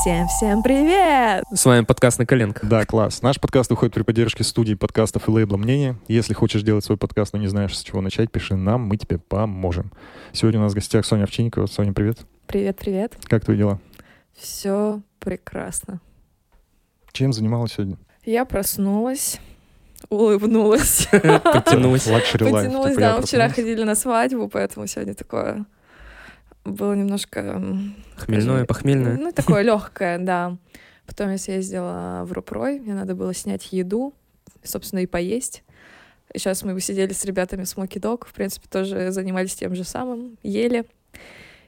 Всем-всем привет! С вами подкаст «На коленках». Да, класс. Наш подкаст выходит при поддержке студии подкастов и лейбла «Мнение». Если хочешь делать свой подкаст, но не знаешь, с чего начать, пиши нам, мы тебе поможем. Сегодня у нас в гостях Соня Овчинникова. Соня, привет. Привет-привет. Как твои дела? Все прекрасно. Чем занималась сегодня? Я проснулась, улыбнулась. Потянулась, я да, вчера ходили на свадьбу, поэтому сегодня такое было немножко... Хмельное, скажем, похмельное. Ну, такое легкое, да. Потом я съездила в Рупрой, мне надо было снять еду, собственно, и поесть. И сейчас мы сидели с ребятами в Смоки Дог, в принципе, тоже занимались тем же самым, ели.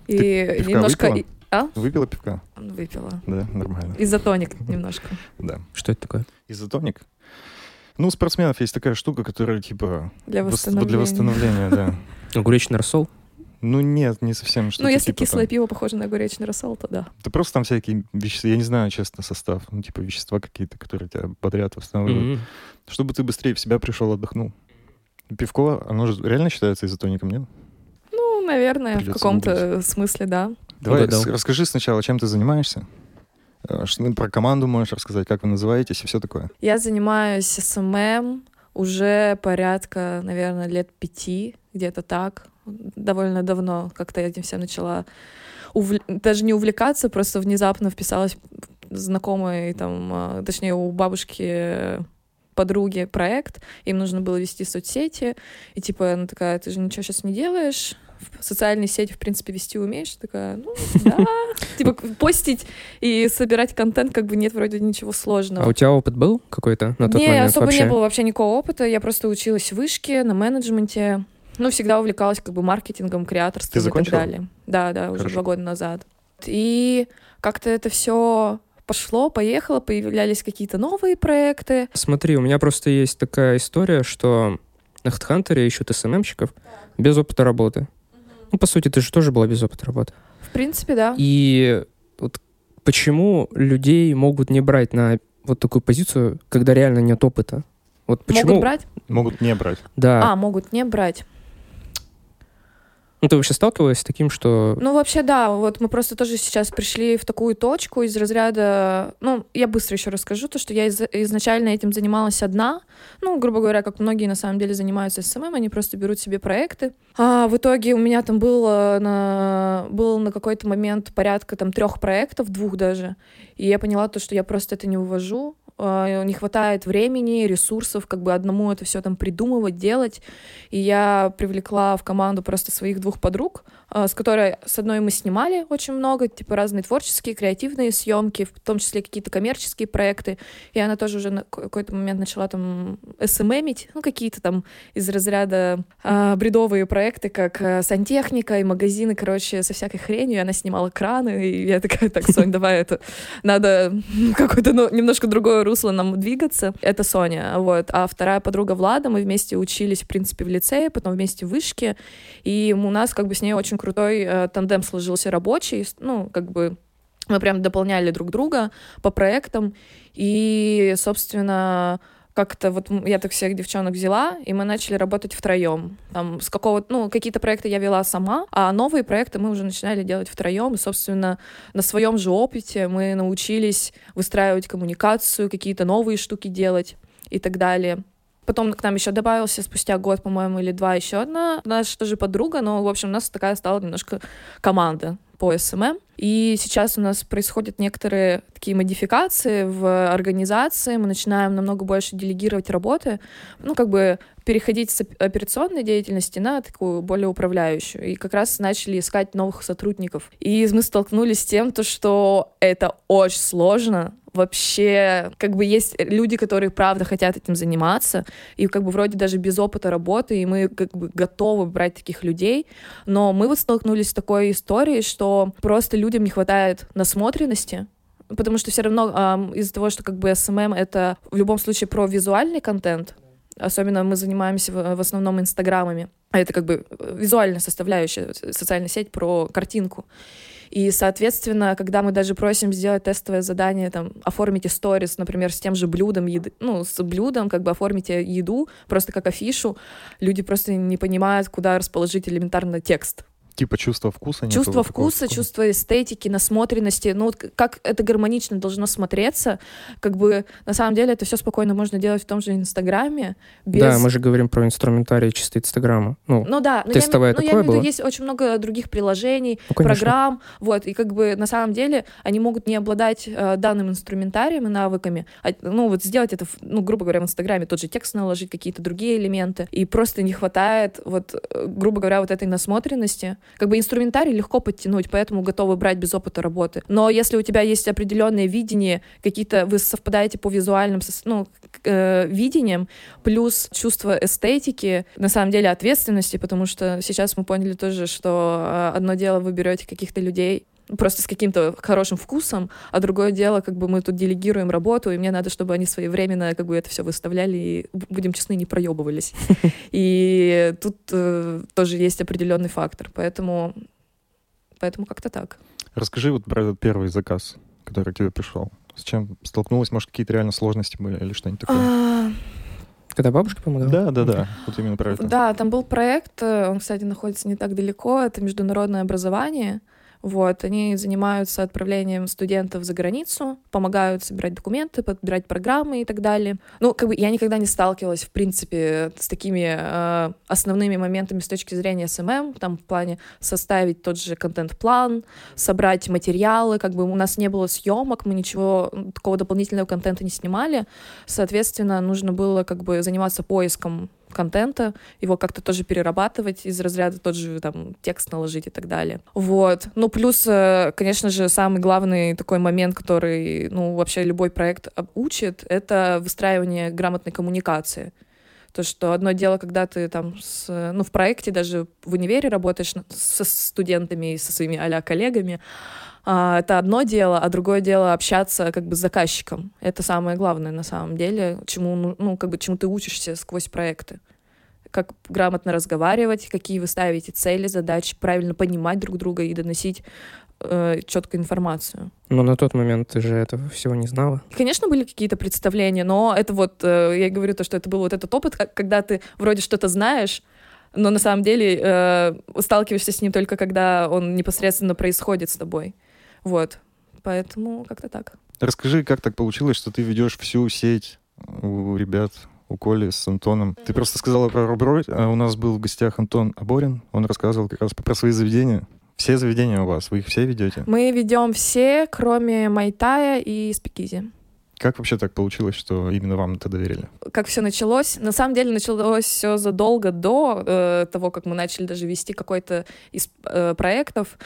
И Ты немножко... выпила? и- А? Выпила пивка? Выпила. Да, нормально. Изотоник немножко. Да. Что это такое? Изотоник? Ну, у спортсменов есть такая штука, которая типа Для вос- восстановления. для восстановления, да. Огуречный рассол? Ну нет, не совсем что-то Ну, если типа кислое там. пиво похоже на огуречный рассол, то да. Да просто там всякие вещества, я не знаю, честно, состав, ну, типа вещества какие-то, которые тебя бодрят, восстанавливают. М. Чтобы ты быстрее в себя пришел, отдохнул. Пивко, оно же реально считается изотоником, нет? Ну, наверное, в Придётся каком-то смысле, да. Давай, с- расскажи сначала, чем ты занимаешься. Э, Что, ну, про команду можешь рассказать, как вы называетесь и все такое. Я занимаюсь SMM уже порядка, наверное, лет пяти, где-то так. Довольно давно как-то я этим всем начала увл- даже не увлекаться, просто внезапно вписалась в знакомый, там, а, точнее, у бабушки э, подруги проект, им нужно было вести соцсети, и типа она такая, ты же ничего сейчас не делаешь, в- социальные сети, в принципе, вести умеешь? Такая, ну, да. Типа постить и собирать контент как бы нет вроде ничего сложного. А у тебя опыт был какой-то на тот не, момент особо вообще? не было вообще никакого опыта. Я просто училась в вышке, на менеджменте. Ну, всегда увлекалась как бы маркетингом, креаторством Ты и так закончила? далее. Да, да, уже Хорошо. два года назад. И как-то это все пошло, поехало, появлялись какие-то новые проекты. Смотри, у меня просто есть такая история, что на HeadHunter ищут СММщиков без опыта работы. Ну, по сути, ты же тоже была без опыта работы. В принципе, да. И вот почему людей могут не брать на вот такую позицию, когда реально нет опыта? Вот почему? Могут брать? Могут не брать. Да. А, могут не брать. Ну, ты вообще сталкивалась с таким, что... Ну, вообще, да, вот мы просто тоже сейчас пришли в такую точку из разряда... Ну, я быстро еще расскажу, то, что я из- изначально этим занималась одна. Ну, грубо говоря, как многие на самом деле занимаются SMM, они просто берут себе проекты. А в итоге у меня там было на, был на какой-то момент порядка там трех проектов, двух даже. И я поняла то, что я просто это не увожу. А, Не хватает времени, ресурсов, как бы одному это все там придумывать, делать. И я привлекла в команду просто своих двух подруг, а, с которой с одной мы снимали очень много, типа разные творческие, креативные съемки, в том числе какие-то коммерческие проекты. И она тоже уже на какой-то момент начала там СММить, ну, какие-то там из разряда а, бредовые проекты, как а, сантехника и магазины, короче, со всякой хренью. Она снимала краны, и я такая, так, Сонь, давай это, надо какое-то ну, немножко другое русло нам двигаться. Это Соня, вот. А вторая подруга Влада, мы вместе учились, в принципе, в лицее, потом вместе в вышке, и у нас как бы с ней очень крутой э, тандем сложился рабочий, ну, как бы мы прям дополняли друг друга по проектам, и, собственно, как-то вот я так всех девчонок взяла, и мы начали работать втроем. Там с какого ну, какие-то проекты я вела сама, а новые проекты мы уже начинали делать втроем. И, собственно, на своем же опыте мы научились выстраивать коммуникацию, какие-то новые штуки делать и так далее. Потом к нам еще добавился спустя год, по-моему, или два еще одна наша тоже подруга, но, в общем, у нас такая стала немножко команда по SMM. И сейчас у нас происходят некоторые такие модификации в организации. Мы начинаем намного больше делегировать работы, ну, как бы переходить с оп- операционной деятельности на такую более управляющую. И как раз начали искать новых сотрудников. И мы столкнулись с тем, то, что это очень сложно. Вообще, как бы есть люди, которые правда хотят этим заниматься, и как бы вроде даже без опыта работы, и мы как бы готовы брать таких людей, но мы вот столкнулись с такой историей, что просто людям не хватает насмотренности, потому что все равно ам, из-за того, что как бы SMM — это в любом случае про визуальный контент, особенно мы занимаемся в, в основном инстаграмами, а это как бы визуальная составляющая, социальная сеть про картинку. И, соответственно, когда мы даже просим сделать тестовое задание, там, оформите сторис, например, с тем же блюдом еды, ну, с блюдом, как бы оформите еду, просто как афишу, люди просто не понимают, куда расположить элементарно текст. Типа чувство вкуса? нету чувство такого вкуса, такого? чувство эстетики, насмотренности, ну вот как это гармонично должно смотреться, как бы на самом деле это все спокойно можно делать в том же Инстаграме, без... Да, мы же говорим про инструментарий чисто Инстаграма. Ну, Ну да, но Тестовое я, име- ну, я такое имею в виду, есть очень много других приложений, ну, конечно. программ, вот, и как бы на самом деле они могут не обладать э, данным инструментарием и навыками, а, ну вот сделать это, в- ну грубо говоря, в Инстаграме тот же текст наложить, какие-то другие элементы, и просто не хватает вот, э, грубо говоря, вот этой насмотренности. Как бы инструментарий легко подтянуть, поэтому готовы брать без опыта работы. Но если у тебя есть определенное видение, какие-то вы совпадаете по визуальным ну, э, видениям, плюс чувство эстетики, на самом деле ответственности, потому что сейчас мы поняли тоже, что э, одно дело вы берете каких-то людей просто с каким-то хорошим вкусом, а другое дело, как бы мы тут делегируем работу, и мне надо, чтобы они своевременно как бы это все выставляли и, будем честны, не проебывались. И тут э, тоже есть определенный фактор, поэтому, поэтому как-то так. Расскажи вот про этот первый заказ, который к тебе пришел. С чем столкнулась? Может, какие-то реально сложности были или что-нибудь такое? А, Когда бабушка помогала? Да, да, да. Вот именно про это. Да, там был проект, э, он, кстати, находится не так далеко, это международное образование. Вот, они занимаются отправлением студентов за границу, помогают собирать документы, подбирать программы и так далее. Ну, как бы я никогда не сталкивалась, в принципе, с такими э, основными моментами с точки зрения SMM, там в плане составить тот же контент-план, собрать материалы, как бы у нас не было съемок, мы ничего такого дополнительного контента не снимали, соответственно, нужно было как бы заниматься поиском контента, его как-то тоже перерабатывать из разряда тот же там текст наложить и так далее. Вот. Ну, плюс, э, конечно же, самый главный такой момент, который, ну, вообще любой проект учит, это выстраивание грамотной коммуникации. То, что одно дело, когда ты там, с, ну, в проекте, даже в универе работаешь со студентами и со своими а коллегами, а, это одно дело, а другое дело общаться как бы с заказчиком. Это самое главное на самом деле, чему, ну, ну, как бы, чему ты учишься сквозь проекты. Как грамотно разговаривать, какие вы ставите цели, задачи, правильно понимать друг друга и доносить э, четкую информацию. Но на тот момент ты же этого всего не знала. И, Конечно, были какие-то представления, но это вот, э, я говорю то, что это был вот этот опыт, когда ты вроде что-то знаешь, но на самом деле э, сталкиваешься с ним только когда он непосредственно происходит с тобой. Вот. Поэтому как-то так. Расскажи, как так получилось, что ты ведешь всю сеть у ребят, у Коли с Антоном. Ты просто сказала про Руброй, а у нас был в гостях Антон Аборин, он рассказывал как раз про свои заведения. Все заведения у вас, вы их все ведете? Мы ведем все, кроме Майтая и Спикизи. Как вообще так получилось, что именно вам это доверили? Как все началось? На самом деле началось все задолго до э, того, как мы начали даже вести какой-то из э, проектов.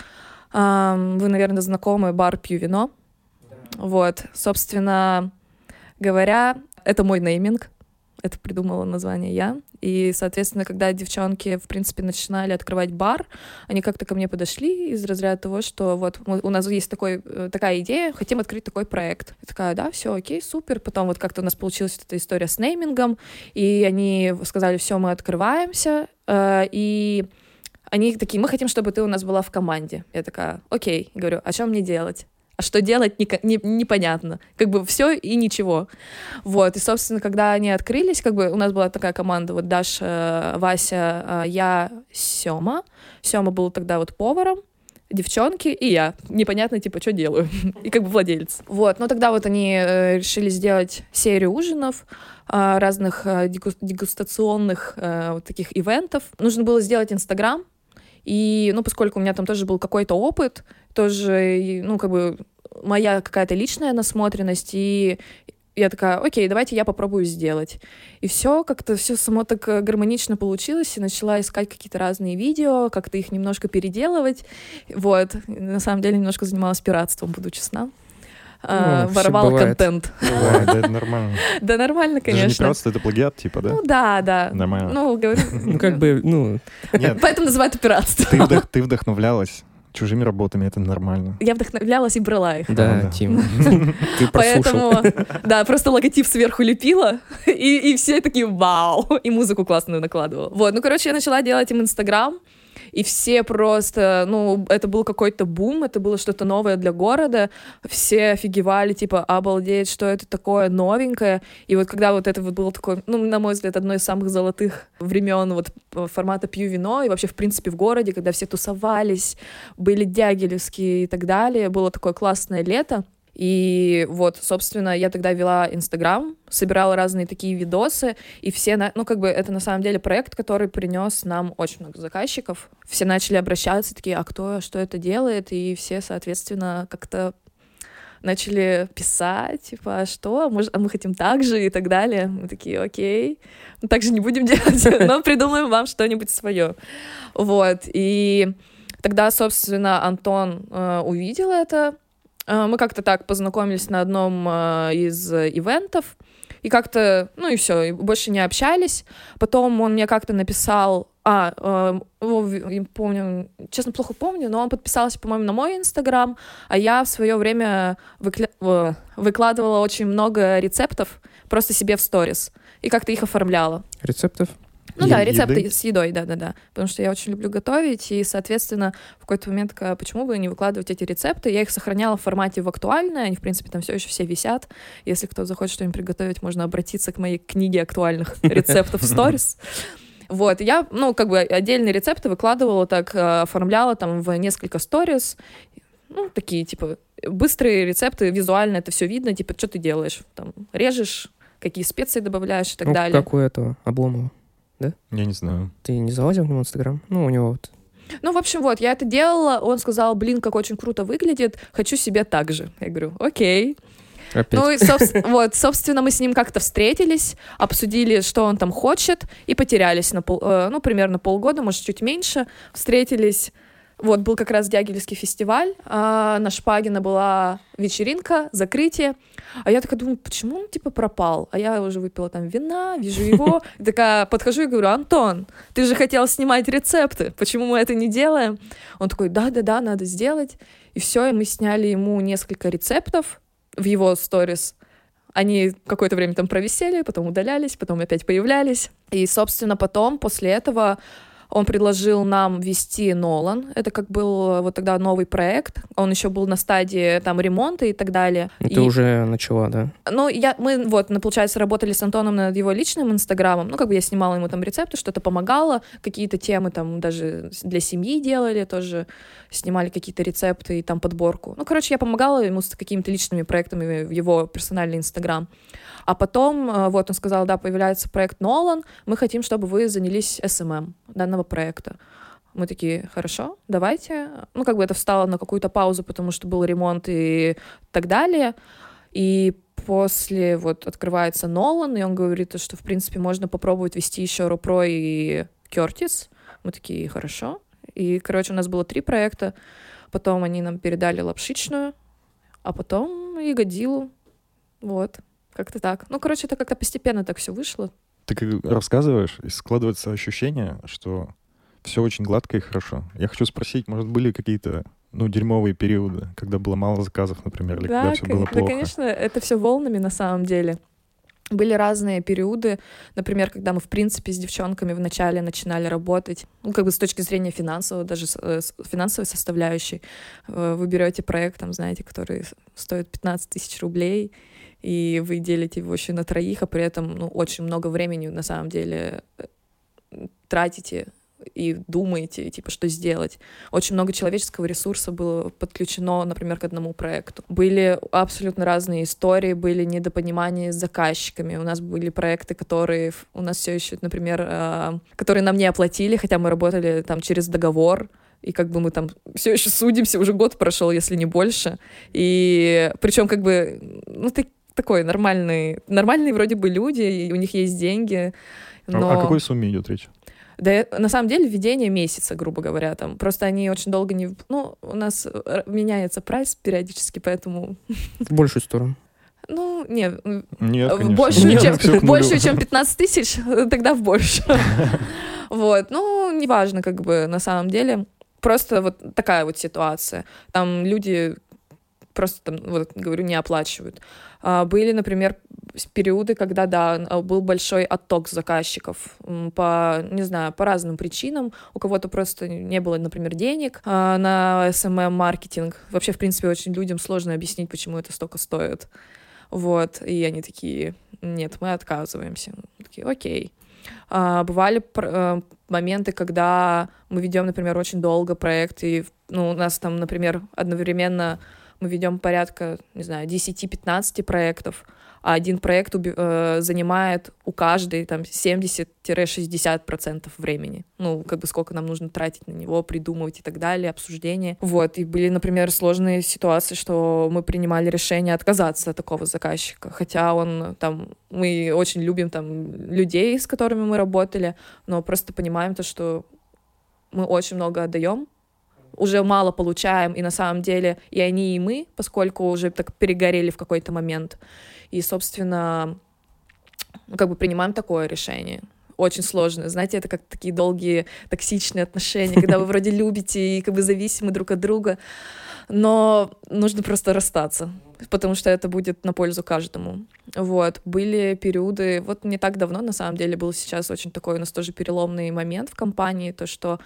Вы, наверное, знакомы бар «Пью вино». Вот, собственно говоря, это мой нейминг. Это придумала название я. И, соответственно, когда девчонки, в принципе, начинали открывать бар, они как-то ко мне подошли из разряда того, что вот у нас есть такой, э, такая идея, хотим открыть такой проект. Я такая, да, все, окей, супер. Потом вот как-то у нас получилась эта история с неймингом, и они сказали, все, мы открываемся, э, и они такие, мы хотим, чтобы ты у нас была в команде. Я такая, окей, говорю, а что мне делать? А что делать, не, не- непонятно. Как бы все и ничего. Вот, и, собственно, когда они открылись, как бы у нас была такая команда, вот Даша, Вася, э, я, Сёма. Сёма был тогда вот поваром, девчонки и я. Непонятно, типа, что делаю. и как бы владелец. Вот, но тогда вот они э, решили сделать серию ужинов, э, разных э, дегу- дегустационных э, вот таких ивентов. Нужно было сделать Инстаграм, и, ну, поскольку у меня там тоже был какой-то опыт, тоже, ну, как бы моя какая-то личная насмотренность, и я такая, окей, давайте я попробую сделать. И все как-то все само так э, гармонично получилось, и начала искать какие-то разные видео, как-то их немножко переделывать. Вот. На самом деле немножко занималась пиратством, буду честна. А, Ну, всё воровала бывает. контент. Бывает, да, это нормально. Да, нормально, Это же не конечно. пиратство, это плагиат, типа, да? Ну да, да. Нормально. Ну, говорю. Ну, как бы, ну, Нет, Поэтому называют это пиратство. ты, вдох- ты вдохновлялась чужими работами, это нормально. Я вдохновлялась и брала их. да, да. Тим, ты. Поэтому, да, просто логотип сверху лепила, и, и все такие вау, и музыку классную накладывала. Вот, ну, короче, я начала делать им Инстаграм, и все просто, ну, это был какой-то бум, это было что-то новое для города, все офигевали, типа, обалдеть, что это такое новенькое, и вот когда вот это вот было такое, ну, на мой взгляд, одно из самых золотых времен вот формата «Пью вино», и вообще, в принципе, в городе, когда все тусовались, были дягилевские и так далее, было такое классное лето, и вот, собственно, я тогда вела Инстаграм, собирала разные такие видосы, и все, на... ну, как бы это на самом деле проект, который принес нам очень много заказчиков. Все начали обращаться, такие, а кто, что это делает? И все, соответственно, как-то начали писать, типа, а что, может, а мы хотим так же и так далее. Мы такие, окей, мы так же не будем делать, но придумаем вам что-нибудь свое. Вот, и тогда, собственно, Антон э, увидел это, мы как-то так познакомились на одном э, из ивентов, и как-то, ну и все, больше не общались. Потом он мне как-то написал, а, э, помню, честно, плохо помню, но он подписался, по-моему, на мой инстаграм, а я в свое время выкля... выкладывала очень много рецептов просто себе в сторис и как-то их оформляла. Рецептов? Ну да, рецепты еды? с едой, да-да-да. Потому что я очень люблю готовить, и, соответственно, в какой-то момент, почему бы не выкладывать эти рецепты, я их сохраняла в формате в актуальное, они, в принципе, там все еще все висят. Если кто захочет что-нибудь приготовить, можно обратиться к моей книге актуальных рецептов сторис. Вот, я, ну, как бы отдельные рецепты выкладывала так, э, оформляла там в несколько сторис, ну, такие, типа, быстрые рецепты, визуально это все видно, типа, что ты делаешь, там, режешь, какие специи добавляешь и так ну, далее. Как у этого Обломова да? Я не знаю. Ты не залазил в него Инстаграм? Ну, у него вот ну, в общем, вот, я это делала, он сказал, блин, как очень круто выглядит, хочу себе так же. Я говорю, окей. Опять. Ну и, соб- вот, собственно, мы с ним как-то встретились, обсудили, что он там хочет, и потерялись на пол, э, ну, примерно полгода, может, чуть меньше. Встретились вот, был как раз Дягилевский фестиваль, а на Шпагина была вечеринка, закрытие. А я такая думаю, почему он, типа, пропал? А я уже выпила там вина, вижу его. И такая подхожу и говорю, Антон, ты же хотел снимать рецепты, почему мы это не делаем? Он такой, да-да-да, надо сделать. И все, и мы сняли ему несколько рецептов в его сторис. Они какое-то время там провисели, потом удалялись, потом опять появлялись. И, собственно, потом, после этого, он предложил нам вести Нолан. Это как был вот тогда новый проект. Он еще был на стадии там ремонта и так далее. Ты и... уже начала, да? Ну, я, мы вот, получается, работали с Антоном над его личным инстаграмом. Ну, как бы я снимала ему там рецепты, что-то помогала, какие-то темы там даже для семьи делали, тоже снимали какие-то рецепты и там подборку. Ну, короче, я помогала ему с какими-то личными проектами в его персональный инстаграм. А потом, э, вот он сказал, да, появляется проект Нолан, мы хотим, чтобы вы занялись SMM данного проекта. Мы такие, хорошо, давайте. Ну, как бы это встало на какую-то паузу, потому что был ремонт и так далее. И после вот открывается Нолан, и он говорит, что, в принципе, можно попробовать вести еще Рупро и Кертис. Мы такие, хорошо. И, короче, у нас было три проекта. Потом они нам передали лапшичную, а потом и Годилу. Вот. Как-то так. Ну, короче, это как-то постепенно так все вышло. Ты как рассказываешь, и складывается ощущение, что все очень гладко и хорошо. Я хочу спросить, может, были какие-то ну, дерьмовые периоды, когда было мало заказов, например, или да, когда все было плохо? Да, конечно, это все волнами на самом деле. Были разные периоды, например, когда мы, в принципе, с девчонками вначале начинали работать, ну, как бы с точки зрения финансового, даже э, с финансовой составляющей. Э, вы берете проект, там, знаете, который стоит 15 тысяч рублей, и вы делите его еще на троих, а при этом ну, очень много времени на самом деле э, тратите и думаете, типа, что сделать. Очень много человеческого ресурса было подключено, например, к одному проекту. Были абсолютно разные истории, были недопонимания с заказчиками. У нас были проекты, которые у нас все еще, например, э, которые нам не оплатили, хотя мы работали там через договор, и как бы мы там все еще судимся, уже год прошел, если не больше. И причем как бы, ну, ты такой нормальный, нормальные вроде бы люди, и у них есть деньги. Но... А о какой сумме идет речь? Да, на самом деле, введение месяца, грубо говоря, там. Просто они очень долго не... Ну, у нас э, меняется прайс периодически, поэтому... В большую сторону. Ну, нет. Нет, конечно. Большую, нет, чем, большую, чем 15 тысяч, тогда в больше. Вот. Ну, неважно, как бы, на самом деле. Просто вот такая вот ситуация. Там люди просто там, вот говорю, не оплачивают. А, были, например, периоды, когда, да, был большой отток заказчиков по, не знаю, по разным причинам. У кого-то просто не было, например, денег а, на SMM-маркетинг. Вообще, в принципе, очень людям сложно объяснить, почему это столько стоит. Вот, и они такие, нет, мы отказываемся. Такие, окей. А, бывали э, моменты, когда мы ведем, например, очень долго проект, и ну, у нас там, например, одновременно мы ведем порядка, не знаю, 10-15 проектов, а один проект э, занимает у каждой там 70-60% времени. Ну, как бы сколько нам нужно тратить на него, придумывать и так далее, обсуждение. Вот, и были, например, сложные ситуации, что мы принимали решение отказаться от такого заказчика, хотя он там, мы очень любим там людей, с которыми мы работали, но просто понимаем то, что мы очень много отдаем, уже мало получаем, и на самом деле и они, и мы, поскольку уже так перегорели в какой-то момент. И, собственно, ну, как бы принимаем такое решение. Очень сложно. Знаете, это как такие долгие токсичные отношения, когда вы вроде любите и как бы зависимы друг от друга, но нужно просто расстаться, потому что это будет на пользу каждому. Вот. Были периоды, вот не так давно, на самом деле, был сейчас очень такой у нас тоже переломный момент в компании, то, что,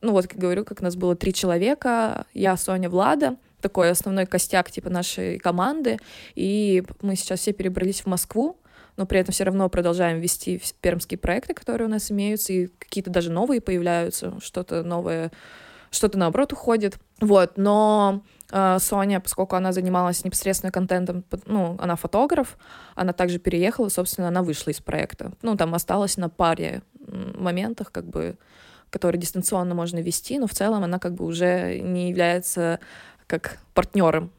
ну вот, как говорю, как нас было три человека, я, Соня, Влада, такой основной костяк типа нашей команды, и мы сейчас все перебрались в Москву, но при этом все равно продолжаем вести пермские проекты, которые у нас имеются, и какие-то даже новые появляются, что-то новое, что-то наоборот уходит. Вот, но э, Соня, поскольку она занималась непосредственно контентом, ну, она фотограф, она также переехала, собственно, она вышла из проекта. Ну, там осталась на паре моментах, как бы, которые дистанционно можно вести, но в целом она как бы уже не является как партнером.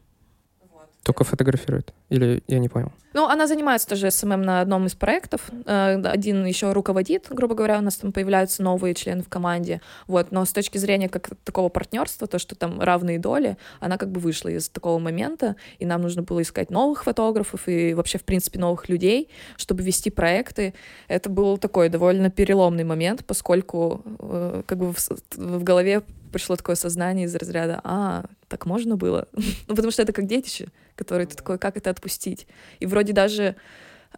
Только фотографирует? Или я не понял? Ну, она занимается тоже SMM на одном из проектов. Э, один еще руководит, грубо говоря, у нас там появляются новые члены в команде. Вот, но с точки зрения как такого партнерства, то, что там равные доли, она как бы вышла из такого момента, и нам нужно было искать новых фотографов и вообще, в принципе, новых людей, чтобы вести проекты. Это был такой довольно переломный момент, поскольку э, как бы в, в голове пришло такое сознание из разряда, а, так можно было? ну, потому что это как детище, которые ты такой, как это отпустить? И вроде даже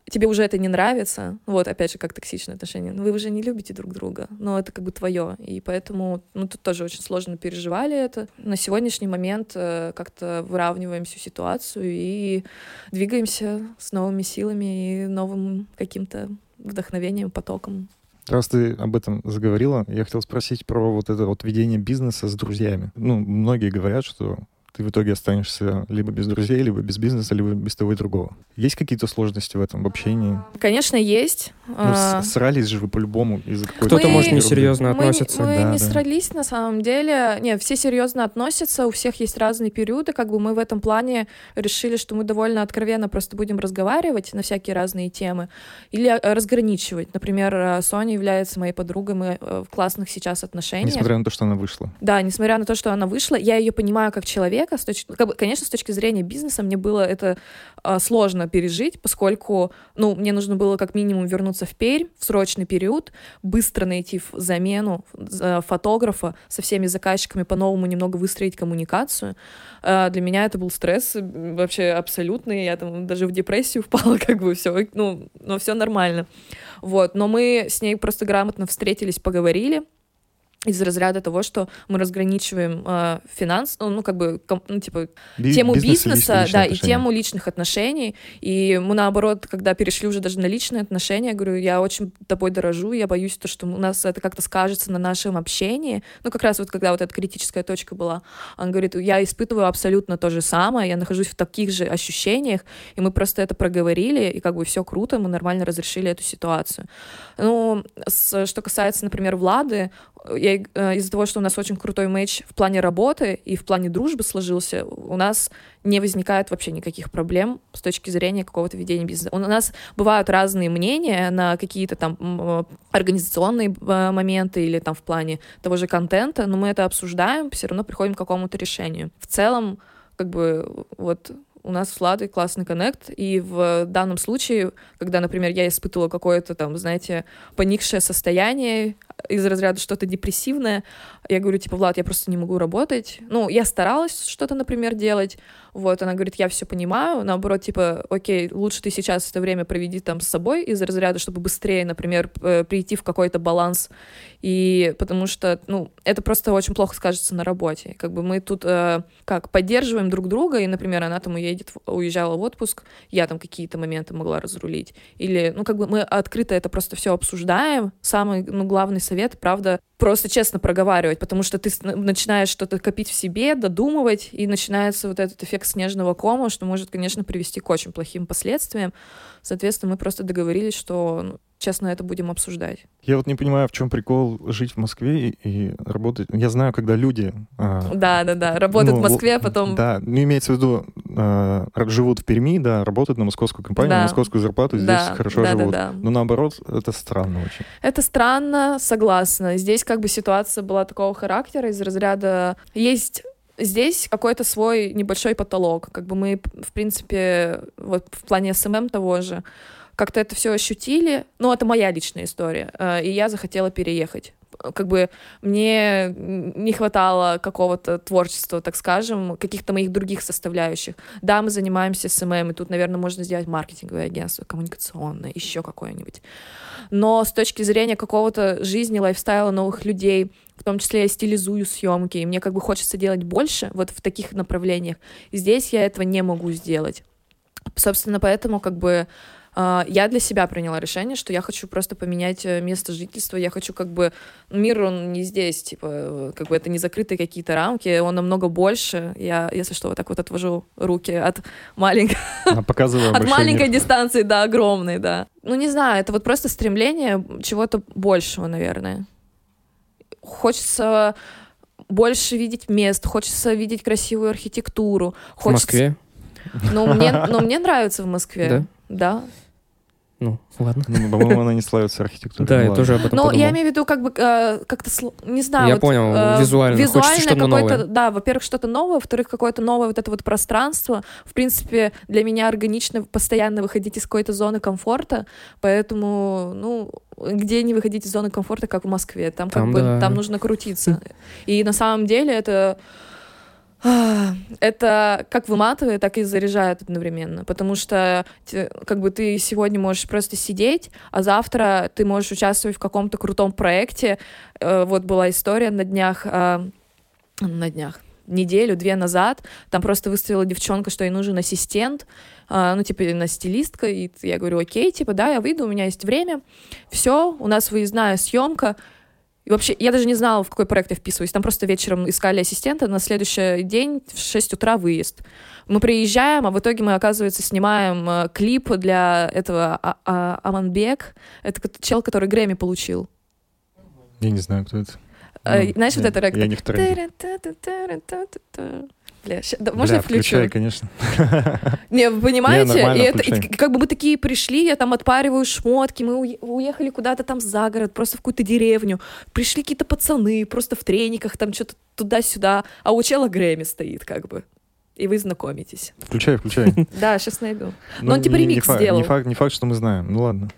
тебе уже это не нравится, вот, опять же, как токсичные отношения, но вы уже не любите друг друга, но это как бы твое, и поэтому, ну, тут тоже очень сложно переживали это. На сегодняшний момент э, как-то выравниваем всю ситуацию и двигаемся с новыми силами и новым каким-то вдохновением, потоком. Раз ты об этом заговорила, я хотел спросить про вот это вот ведение бизнеса с друзьями. Ну, многие говорят, что ты в итоге останешься либо без друзей, либо без бизнеса, либо без того и другого. Есть какие-то сложности в этом в общении? Конечно, есть. Ну, а... срались же вы по-любому из-за какой-то... Кто-то, может, несерьезно относится. Мы, мы да, не да. срались, на самом деле. Нет, все серьезно относятся, у всех есть разные периоды. Как бы мы в этом плане решили, что мы довольно откровенно просто будем разговаривать на всякие разные темы или э, разграничивать. Например, э, Соня является моей подругой, мы э, в классных сейчас отношениях. Несмотря на то, что она вышла. Да, несмотря на то, что она вышла, я ее понимаю как человек, человека, с точки, как бы, конечно, с точки зрения бизнеса мне было это а, сложно пережить, поскольку, ну, мне нужно было как минимум вернуться в Пермь в срочный период, быстро найти замену фотографа со всеми заказчиками, по-новому немного выстроить коммуникацию. А, для меня это был стресс вообще абсолютный, я там даже в депрессию впала, как бы все, ну, но все нормально. Вот, но мы с ней просто грамотно встретились, поговорили, из разряда того, что мы разграничиваем э, финанс, ну, ну как бы, ком, ну, типа, Би- тему бизнеса, бизнеса да, отношения. и тему личных отношений. И мы, наоборот, когда перешли уже даже на личные отношения, я говорю, я очень тобой дорожу, я боюсь, то, что у нас это как-то скажется на нашем общении. Ну, как раз вот когда вот эта критическая точка была, он говорит, я испытываю абсолютно то же самое, я нахожусь в таких же ощущениях, и мы просто это проговорили, и как бы все круто, мы нормально разрешили эту ситуацию. Ну, с, что касается, например, Влады, я Э, из-за того, что у нас очень крутой матч в плане работы и в плане дружбы сложился, у нас не возникает вообще никаких проблем с точки зрения какого-то ведения бизнеса. У нас бывают разные мнения на какие-то там э, организационные э, моменты или там в плане того же контента, но мы это обсуждаем, все равно приходим к какому-то решению. В целом, как бы вот у нас с Владой классный коннект, и в данном случае, когда, например, я испытывала какое-то там, знаете, поникшее состояние из разряда что-то депрессивное, я говорю, типа, Влад, я просто не могу работать. Ну, я старалась что-то, например, делать, Вот, она говорит, я все понимаю, наоборот, типа, окей, лучше ты сейчас это время проведи там с собой из разряда, чтобы быстрее, например, э, прийти в какой-то баланс, и потому что, ну, это просто очень плохо скажется на работе. Как бы мы тут э, как поддерживаем друг друга, и, например, она там уедет, уезжала в отпуск, я там какие-то моменты могла разрулить. Или, ну, как бы мы открыто это просто все обсуждаем. Самый, ну, главный совет, правда, просто честно проговаривать, потому что ты начинаешь что-то копить в себе, додумывать, и начинается вот этот эффект снежного кома, что может, конечно, привести к очень плохим последствиям. Соответственно, мы просто договорились, что ну, честно это будем обсуждать. Я вот не понимаю, в чем прикол жить в Москве и, и работать. Я знаю, когда люди... Э, да, да, да, работают ну, в Москве, а потом... Да, ну имеется в виду, э, живут в Перми, да, работают на московскую компанию, да. на московскую зарплату, здесь да, хорошо да, живут. Да, да. Но наоборот, это странно очень. Это странно, согласна. Здесь как бы ситуация была такого характера из разряда... Есть здесь какой-то свой небольшой потолок. Как бы мы, в принципе, вот в плане SMM того же, как-то это все ощутили. Ну, это моя личная история. Э, и я захотела переехать. Как бы мне не хватало какого-то творчества, так скажем, каких-то моих других составляющих. Да, мы занимаемся SMM, и тут, наверное, можно сделать маркетинговое агентство, коммуникационное, еще какое-нибудь. Но с точки зрения какого-то жизни, лайфстайла новых людей, в том числе я стилизую съемки, и мне как бы хочется делать больше вот в таких направлениях. Здесь я этого не могу сделать. Собственно, поэтому как бы я для себя приняла решение, что я хочу просто поменять э, место жительства, я хочу как бы... Мир, он не здесь, типа, э, как бы это не закрытые какие-то рамки, он намного больше. Я, если что, вот так вот отвожу руки от маленькой... А, от маленькой дистанции до огромной, да. Ну, не знаю, это вот просто стремление чего-то большего, наверное. Хочется больше видеть мест, хочется видеть красивую архитектуру. Хочется... В Москве? Ну, мне, ну, мне нравится в Москве. Да? Да. Ну, ладно. Ну, по-моему, она не славится архитектурой. Да, ну, я тоже об этом Ну, подумал. я имею в виду, как бы, э, как-то, не знаю. Я вот, понял, э, визуально. Визуально Хочется что-то какое-то, новое. да, во-первых, что-то новое, во-вторых, какое-то новое вот это вот пространство. В принципе, для меня органично постоянно выходить из какой-то зоны комфорта, поэтому, ну, где не выходить из зоны комфорта, как в Москве, там, там как бы, там нужно крутиться. И на самом деле это это как выматывает, так и заряжает одновременно, потому что как бы ты сегодня можешь просто сидеть, а завтра ты можешь участвовать в каком-то крутом проекте. Э, вот была история на днях, а, на днях, неделю-две назад, там просто выставила девчонка, что ей нужен ассистент, а, ну, типа, на стилистка, и я говорю, окей, типа, да, я выйду, у меня есть время, все, у нас выездная съемка, и вообще, я даже не знала, в какой проект я вписываюсь. Там просто вечером искали ассистента, на следующий день в 6 утра выезд. Мы приезжаем, а в итоге мы, оказывается, снимаем э, клип для этого а а Аманбек. Это чел, который Грэмми получил. Я не знаю, кто это. Э, знаешь, я, вот это рэк? Я не в тренде. Бля, ща, да, можно я включу? включай, конечно. Не, вы понимаете? Не, и это, и, как бы мы такие пришли, я там отпариваю шмотки, мы уехали куда-то там за город, просто в какую-то деревню. Пришли какие-то пацаны, просто в трениках, там что-то туда-сюда, а у чела Грэмми стоит как бы. И вы знакомитесь. Включай, включай. Да, сейчас найду. Но он типа ремикс сделал. Не факт, что мы знаем. Ну ладно.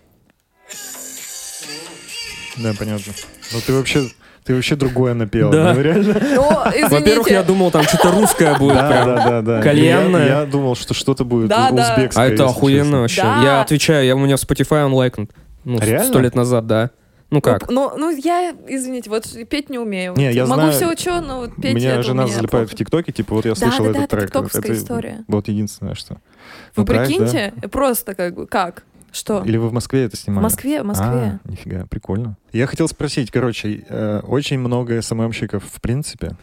Да, понятно. Но ты вообще ты вообще другое напела, да. ну, реально. Ну, Во-первых, я думал, там что-то русское будет да, прям. Да, да, да. Кальянное. Я, я думал, что что-то будет да, узбекское. А это охуенно честно. вообще. Да. Я отвечаю, я у меня в Spotify он лайкнут. Ну, сто лет назад, да. Ну как? Ну, ну, я, извините, вот петь не умею. Не, я Могу знаю, все что, но вот петь Меня это жена меня залипает плохо. в ТикТоке, типа вот я слышал да, да, этот да, трек. это это история. Вот единственное, что. Вы Ну, прикиньте, просто как бы, как? Что? Или вы в Москве это снимали? В Москве, в Москве. А, нифига, прикольно. Я хотел спросить, короче, э, очень много СММщиков в принципе,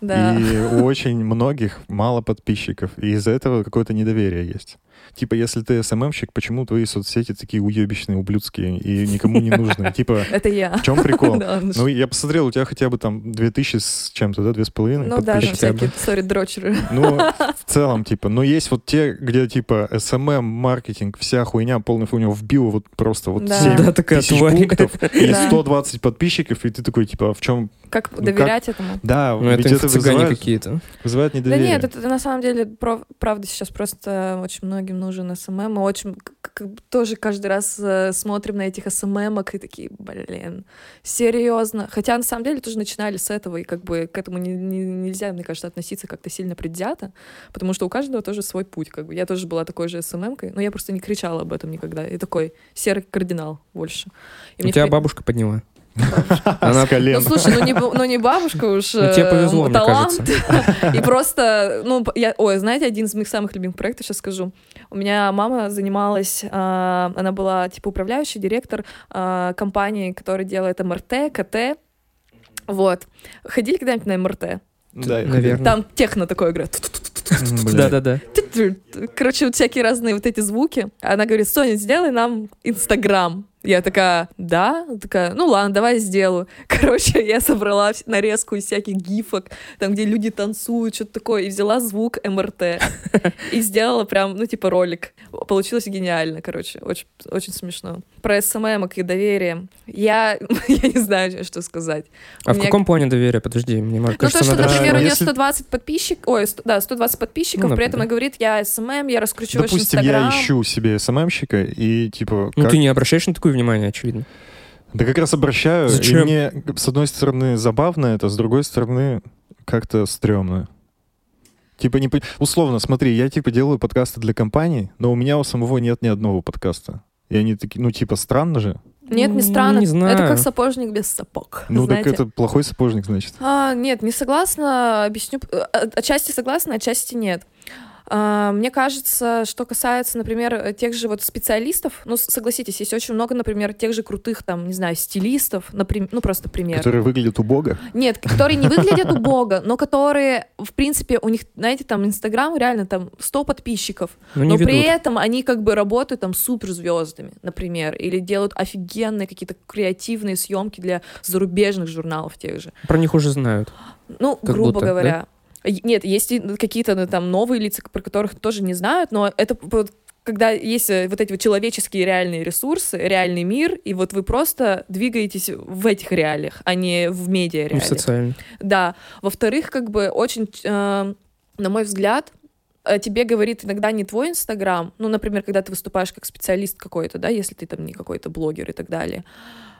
Да. и у очень многих мало подписчиков, и из-за этого какое-то недоверие есть. Типа, если ты СММщик, почему твои соцсети такие уебищные, ублюдские и никому не нужны? Типа, Это я. в чем прикол? Да, ну Ну, я посмотрел, у тебя хотя бы там 2000 с чем-то, да, две с половиной Ну да, всякие, sorry, дрочеры. Ну, в целом, типа, но есть вот те, где, типа, SMM, маркетинг, вся хуйня, полная хуйня, в био вот просто вот Да. 7 Да, такая тысяч пунктов и Да. 120 подписчиков, и ты такой, типа, а в чем... Как доверять этому? Да, Ну ведь это вызывает, какие-то. вызывает Да недоверие. нет, это на самом деле, правда, сейчас просто очень многим нужен SMM. Мы очень к- к- тоже каждый раз э, смотрим на этих SMM ок и такие, блин, серьезно. Хотя на самом деле тоже начинали с этого, и как бы к этому не- не- нельзя, мне кажется, относиться как-то сильно предвзято, потому что у каждого тоже свой путь. Как бы. Я тоже была такой же СММкой, но я просто не кричала об этом никогда. И такой серый кардинал больше. И У тебя при- бабушка подняла. Она с колен. Ну, слушай, ну не, ну не бабушка уж, Ну, тебе э, повезло, мне талант. И просто, ну, я, ой, знаете, один из моих самых любимых проектов, сейчас скажу. У меня мама занималась, а, она была, типа, управляющий директор а, компании, которая делает МРТ, КТ. Вот. Ходили когда-нибудь на МРТ? Да, Наверное. Там техно такое играет. Да-да-да. Короче, вот всякие разные вот эти звуки. Она говорит, Соня, сделай нам Инстаграм. Я такая, да? Она Такая, ну ладно, давай сделаю. Короче, я собрала нарезку из всяких гифок, там, где люди танцуют, что-то такое, и взяла звук МРТ. И сделала прям, ну, типа, ролик. Получилось гениально, короче, очень, очень смешно. Про SMM и доверие. Я, я не знаю, что сказать. А в каком плане доверия? Подожди, мне может, Ну, то, кажется, что, надо... например, у нее Если- 120 подписчиков, ой, да, 120 подписчиков, Ну, при этом она говорит, я SMM, я Допустим, Инстаграм. я ищу себе SMM щика, и типа... Ну, ты не обращаешь на такое внимание, очевидно. Да как раз обращаю. и Зачем? мне, с одной стороны, забавно это, с другой стороны, как-то стрёмно. Типа, не... условно, смотри, я типа делаю подкасты для компаний, но у меня у самого нет ни одного подкаста. И они такие, ну, типа, странно же. Нет, не Ну, странно. не знаю. Это как сапожник без сапог. Ну, знаете. так это плохой сапожник, значит. А, нет, не согласна. Объясню. э, Отчасти согласна, отчасти нет. А, Мне кажется, что касается, например, тех же вот специалистов, ну, согласитесь, есть очень много, например, тех же крутых, там, не знаю, стилистов, например, ну, просто пример. Которые выглядят убого. Нет, которые не выглядят убого, но которые, в принципе, у них, знаете, там, Инстаграм реально там 100 подписчиков, Ну, не но при этом они как бы работают там суперзвездами, например, или делают офигенные какие-то креативные съемки для зарубежных журналов тех же. Про них уже знают. Ну, Как грубо будто, говоря. Е- Нет, есть какие-то ну, там новые лица, про которых тоже не знают, но это вот когда есть э, вот эти вот человеческие реальные ресурсы, реальный мир, и вот вы просто двигаетесь в этих реалиях, а не в медиа Ну, реалиях. социально. Да. Во-вторых, как бы очень, э, на мой взгляд, э, тебе говорит иногда не твой Инстаграм, ну, например, когда ты выступаешь как специалист какой-то, да, если ты там не какой-то блогер и так далее,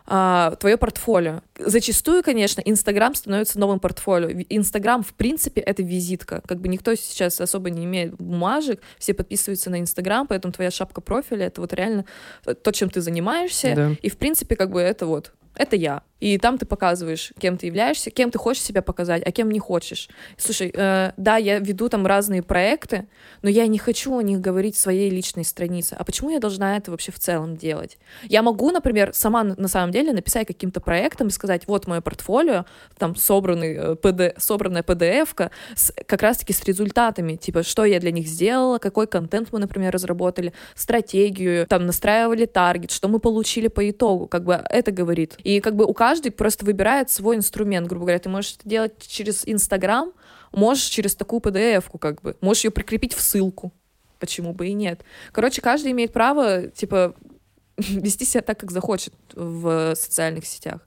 а, твое портфолио. Зачастую, конечно, Инстаграм становится новым портфолио. Инстаграм, в принципе, это визитка. Как бы никто сейчас особо не имеет бумажек, все подписываются на Инстаграм, поэтому твоя шапка профиля — это вот реально э, то, чем ты занимаешься, Да. и, в принципе, как бы это вот, это я. И там ты показываешь, кем ты являешься, кем ты хочешь себя показать, а кем не хочешь. Слушай, э, да, я веду там разные проекты, но я не хочу о них говорить в своей личной странице. А почему я должна это вообще в целом делать? Я могу, например, сама на самом деле написать каким-то проектом и сказать, вот мое портфолио, там собранный, э, PD, собранная PDF-ка с, как раз-таки с результатами, типа, что я для них сделала, какой контент мы, например, разработали, стратегию, там, настраивали таргет, что мы получили по итогу, как бы это говорит. И как бы у каждый просто выбирает свой инструмент, грубо говоря, ты можешь это делать через Инстаграм, можешь через такую PDF-ку, как бы, можешь ее прикрепить в ссылку, почему бы и нет. Короче, каждый имеет право, типа, вести себя так, как захочет в социальных сетях.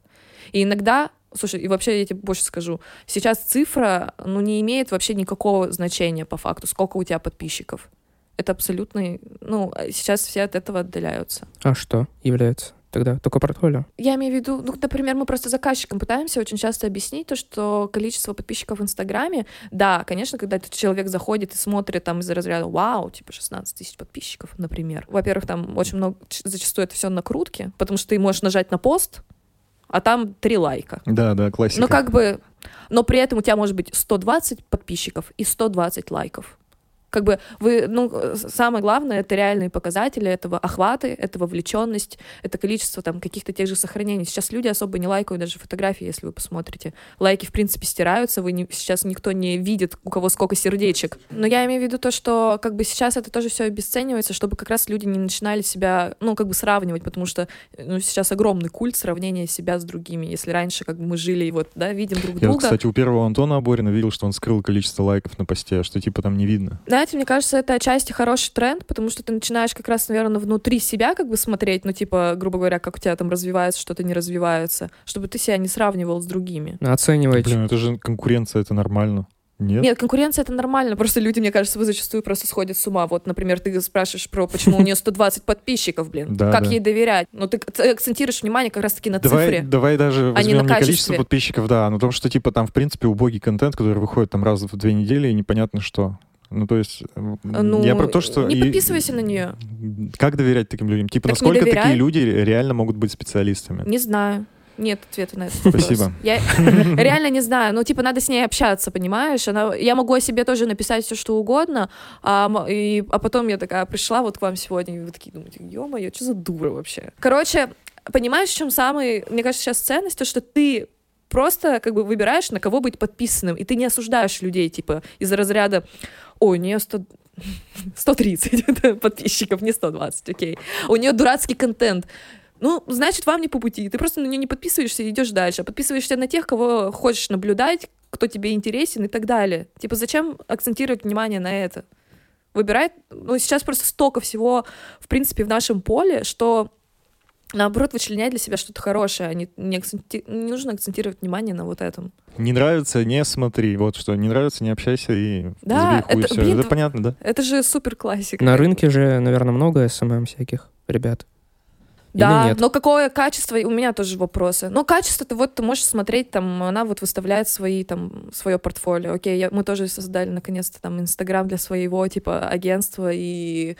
И иногда, слушай, и вообще я тебе больше скажу, сейчас цифра, ну, не имеет вообще никакого значения по факту, сколько у тебя подписчиков. Это абсолютный, ну, сейчас все от этого отдаляются. А что является тогда? Только портфолио? Я имею в виду, ну, например, мы просто заказчикам пытаемся очень часто объяснить то, что количество подписчиков в Инстаграме, да, конечно, когда этот человек заходит и смотрит там из-за разряда «Вау, типа 16 тысяч подписчиков», например. Во-первых, там очень много, зачастую это все накрутки, потому что ты можешь нажать на пост, а там три лайка. Да, да, классика. Ну, как бы, но при этом у тебя может быть 120 подписчиков и 120 лайков. Как бы вы, ну, э, самое главное, это реальные показатели этого охваты, это вовлеченность, это количество там каких-то тех же сохранений. Сейчас люди особо не лайкают даже фотографии, если вы посмотрите. Лайки, в принципе, стираются, вы не, сейчас никто не видит, у кого сколько сердечек. Но я имею в виду то, что как бы сейчас это тоже все обесценивается, чтобы как раз люди не начинали себя, ну, как бы сравнивать, потому что ну, сейчас огромный культ сравнения себя с другими. Если раньше как бы мы жили и вот, да, видим друг Я, вот, друга. кстати, у первого Антона Аборина видел, что он скрыл количество лайков на посте, что типа там не видно. Знаете, мне кажется, это отчасти хороший тренд, потому что ты начинаешь как раз, наверное, внутри себя как бы смотреть, ну, типа, грубо говоря, как у тебя там развивается, что-то не развивается, чтобы ты себя не сравнивал с другими. Оценивать. Блин, это же конкуренция, это нормально. Нет? Нет, конкуренция это нормально. Просто люди, мне кажется, вы зачастую просто сходят с ума. Вот, например, ты спрашиваешь про, почему у нее 120 подписчиков, блин. Да, Как да. ей доверять? Ну, ты ак- акцентируешь внимание как раз-таки на Давай, цифре. давай даже а не возьмем на не количество подписчиков, да, но том, что типа там, в принципе, убогий контент, который выходит там раз в две недели, и непонятно что. Ну, то есть, м, Ну, я про то, что... не и- подписывайся на нее. Как доверять таким людям? Типа, Так насколько такие люди реально могут быть специалистами? Не знаю. Нет ответа на вопрос. Спасибо. Я реально не знаю. Ну, типа, надо с ней общаться, понимаешь? Она... Я могу о себе тоже написать все, что угодно, а, и... а потом я такая пришла вот к вам сегодня, и вы такие думаете, ё-моё, что за дура вообще? Короче, понимаешь, в чем самый, мне кажется, сейчас ценность, то, что ты просто как бы выбираешь, на кого быть подписанным, и ты не осуждаешь людей, типа, из-за разряда, ой, у нее 100... 130 подписчиков, не 120, окей. У нее дурацкий контент. Ну, значит, вам не по пути. Ты просто на нее не подписываешься и идешь дальше. А подписываешься на тех, кого хочешь наблюдать, кто тебе интересен и так далее. Типа, зачем акцентировать внимание на это? Выбирай. Ну, сейчас просто столько всего, в принципе, в нашем поле, что наоборот вычленять для себя что-то хорошее, а не, не, акценти- не нужно акцентировать внимание на вот этом. Не нравится, не смотри. Вот что, не нравится, не общайся и Да, забей хуй, это, всё. блин, это понятно, да? Это же супер классика. На рынке же, наверное, много СММ всяких ребят. Да, Или нет? но какое качество, у меня тоже вопросы. Но качество ты вот ты можешь смотреть, там, она вот выставляет свои, там, свое портфолио. Окей, я- мы тоже создали наконец-то там Инстаграм для своего, типа, агентства, и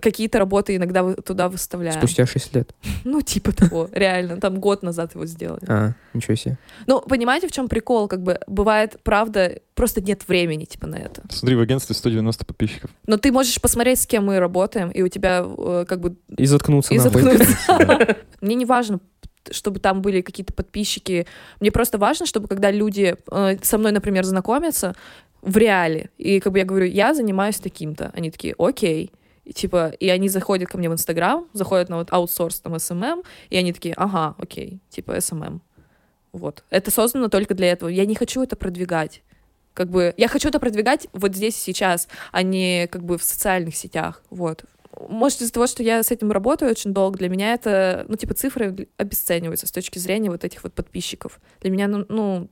какие-то работы иногда вы- туда выставляем. Спустя 6 лет. Ну, типа того, реально, там год назад его сделали. А, ничего себе. Ну, понимаете, в чем прикол? Как бы бывает, правда, просто нет времени, типа, на это. Смотри, в агентстве 190 подписчиков. Но ты можешь посмотреть, с кем мы работаем, и у тебя, э, как бы, И заткнуться и заткнуться. Мне не важно, чтобы там были какие-то подписчики. Мне просто важно, чтобы когда люди э, со мной, например, знакомятся в реале, и как бы я говорю, я занимаюсь таким-то, они такие, окей. И, типа, и они заходят ко мне в Инстаграм, заходят на вот аутсорс там СММ, и они такие, ага, окей, типа СММ. Вот. Это создано только для этого. Я не хочу это продвигать. Как бы я хочу это продвигать вот здесь и сейчас, а не как бы в социальных сетях. Вот. Может, из-за того, что я с этим работаю очень долго, для меня это, ну, типа, цифры обесцениваются с точки зрения вот этих вот подписчиков. Для меня, ну, ну,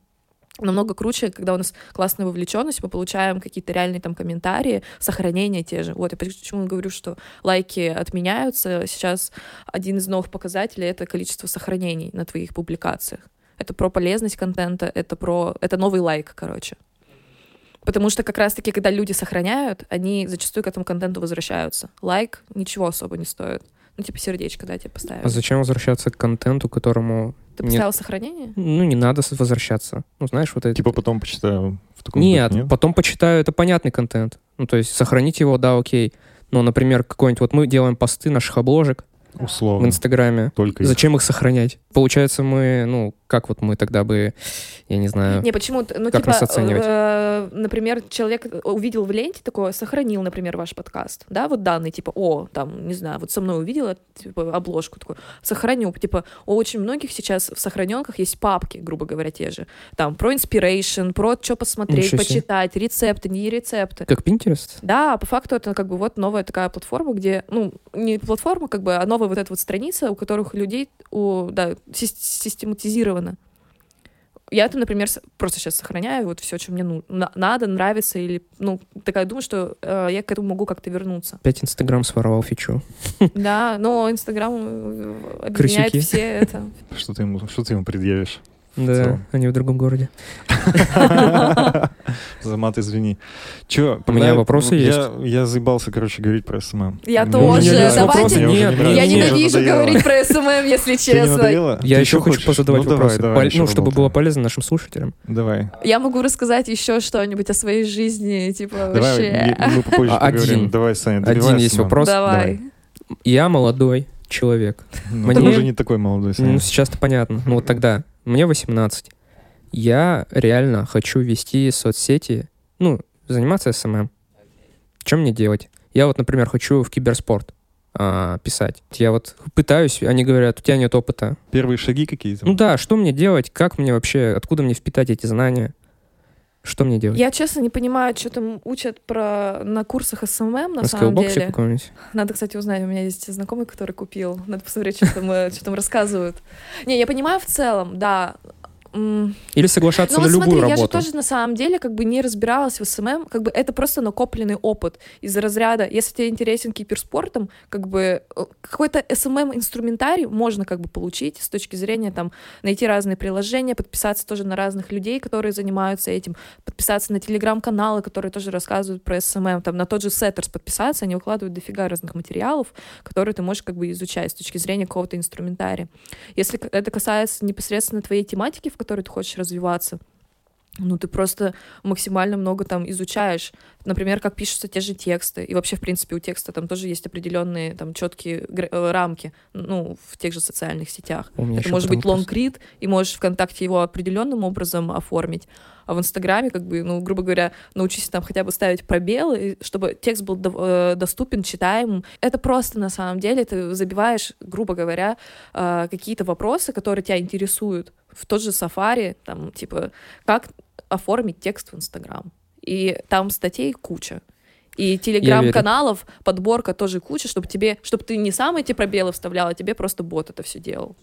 намного круче, когда у нас классная вовлеченность, мы получаем какие-то реальные там комментарии, сохранения те же. Вот, я почему говорю, что лайки отменяются. Сейчас один из новых показателей — это количество сохранений на твоих публикациях. Это про полезность контента, это про... Это новый лайк, короче. Потому что как раз-таки, когда люди сохраняют, они зачастую к этому контенту возвращаются. Лайк ничего особо не стоит. Ну, типа сердечко, да, тебе поставили. А зачем возвращаться к контенту, которому... Ты нет. поставил сохранение? Ну, не надо возвращаться. Ну, знаешь, вот это... Типа потом почитаю в таком Нет, духе, потом почитаю, это понятный контент. Ну, то есть сохранить его, да, окей. Но, например, какой-нибудь... Вот мы делаем посты наших обложек в Условно. Инстаграме. Только их. Зачем их сохранять? Получается, мы, ну, как вот мы тогда бы, я не знаю... Не, почему? Ну, Как типа, нас оценивать? э, например, человек увидел в ленте такое, сохранил, например, ваш подкаст, да, вот данные, типа, о, там, не знаю, вот со мной увидела, типа, обложку такую, сохраню, типа, у очень многих сейчас в сохраненках есть папки, грубо говоря, те же, там, про inspiration, про что посмотреть, Ничего себе. почитать, рецепты, не рецепты. Как Pinterest? Да, по факту это как бы вот новая такая платформа, где, ну, не платформа, как бы, а новая вот эта вот страница, у которых людей, у, да, систематизировано. Я это, например, просто сейчас сохраняю вот все, что мне ну, на- надо, нравится, или, ну, такая думаю, что э, я к этому могу как-то вернуться. Опять Инстаграм своровал фичу. Да, но Инстаграм э, объединяет Крысюки. все это. Что ты ему, что ты ему предъявишь? Да, целом. они в другом городе. За мат извини. Че, У меня вопросы я, Я заебался, короче, говорить про СММ. Я тоже. Давайте-. Я ненавижу говорить про СММ, если честно. Я еще хочу позадавать ну, вопросы. Ну, чтобы было полезно нашим слушателям. Давай. Я могу рассказать еще что-нибудь о своей жизни, типа, вообще. мы попозже поговорим. Давай, Саня, Один есть вопрос. Давай. Я молодой человек. Ну, Мне- Ты уже не такой молодой, Саня. Ну, сейчас-то понятно. Ну, вот тогда. Мне 18. Я реально хочу вести соцсети, ну, заниматься СММ. Что мне делать? Я вот, например, хочу в киберспорт а, писать. Я вот пытаюсь, они говорят, у тебя нет опыта. Первые шаги какие-то? Ну да, что мне делать? Как мне вообще, откуда мне впитать эти знания? Что мне делать? Я, честно, не понимаю, что там учат про на курсах СММ, на На самом деле. каком-нибудь? Надо, кстати, узнать. У меня есть знакомый, который купил. Надо посмотреть, что там, э, что там рассказывают. Не, я понимаю в целом, да. Или соглашаться ну на вот любую смотри, я же работу? тоже на самом деле как бы не разбиралась в СММ, как бы это просто накопленный опыт из разряда, если тебе интересен киберспортом, как бы э, какой-то СММ-инструментарий можно как бы получить с точки зрения там найти разные приложения, подписаться тоже на разных людей, которые занимаются этим, подписаться на телеграм-каналы, которые тоже рассказывают про СММ, там на тот же Setters подписаться, они выкладывают дофига разных материалов, которые ты можешь как бы изучать с точки зрения какого-то инструментария. Если это касается непосредственно твоей тематики, в которой ты хочешь развиваться, ну, ты просто максимально много там изучаешь. Например, как пишутся те же тексты. И вообще, в принципе, у текста там тоже есть определенные там четкие э, рамки, ну, в тех же социальных сетях. Это может быть лонгрид, и можешь ВКонтакте его определенным образом оформить. А в Инстаграме, как бы, ну, грубо говоря, научись там хотя бы ставить пробелы, чтобы текст был до- э, доступен, читаемым. Это просто на самом деле ты забиваешь, грубо говоря, э, какие-то вопросы, которые тебя интересуют в тот же Safari, там, типа, как оформить текст в Инстаграм. И там статей куча. И телеграм-каналов, подборка тоже куча, чтобы тебе, чтобы ты не сам эти пробелы вставлял, а тебе просто бот это все делал.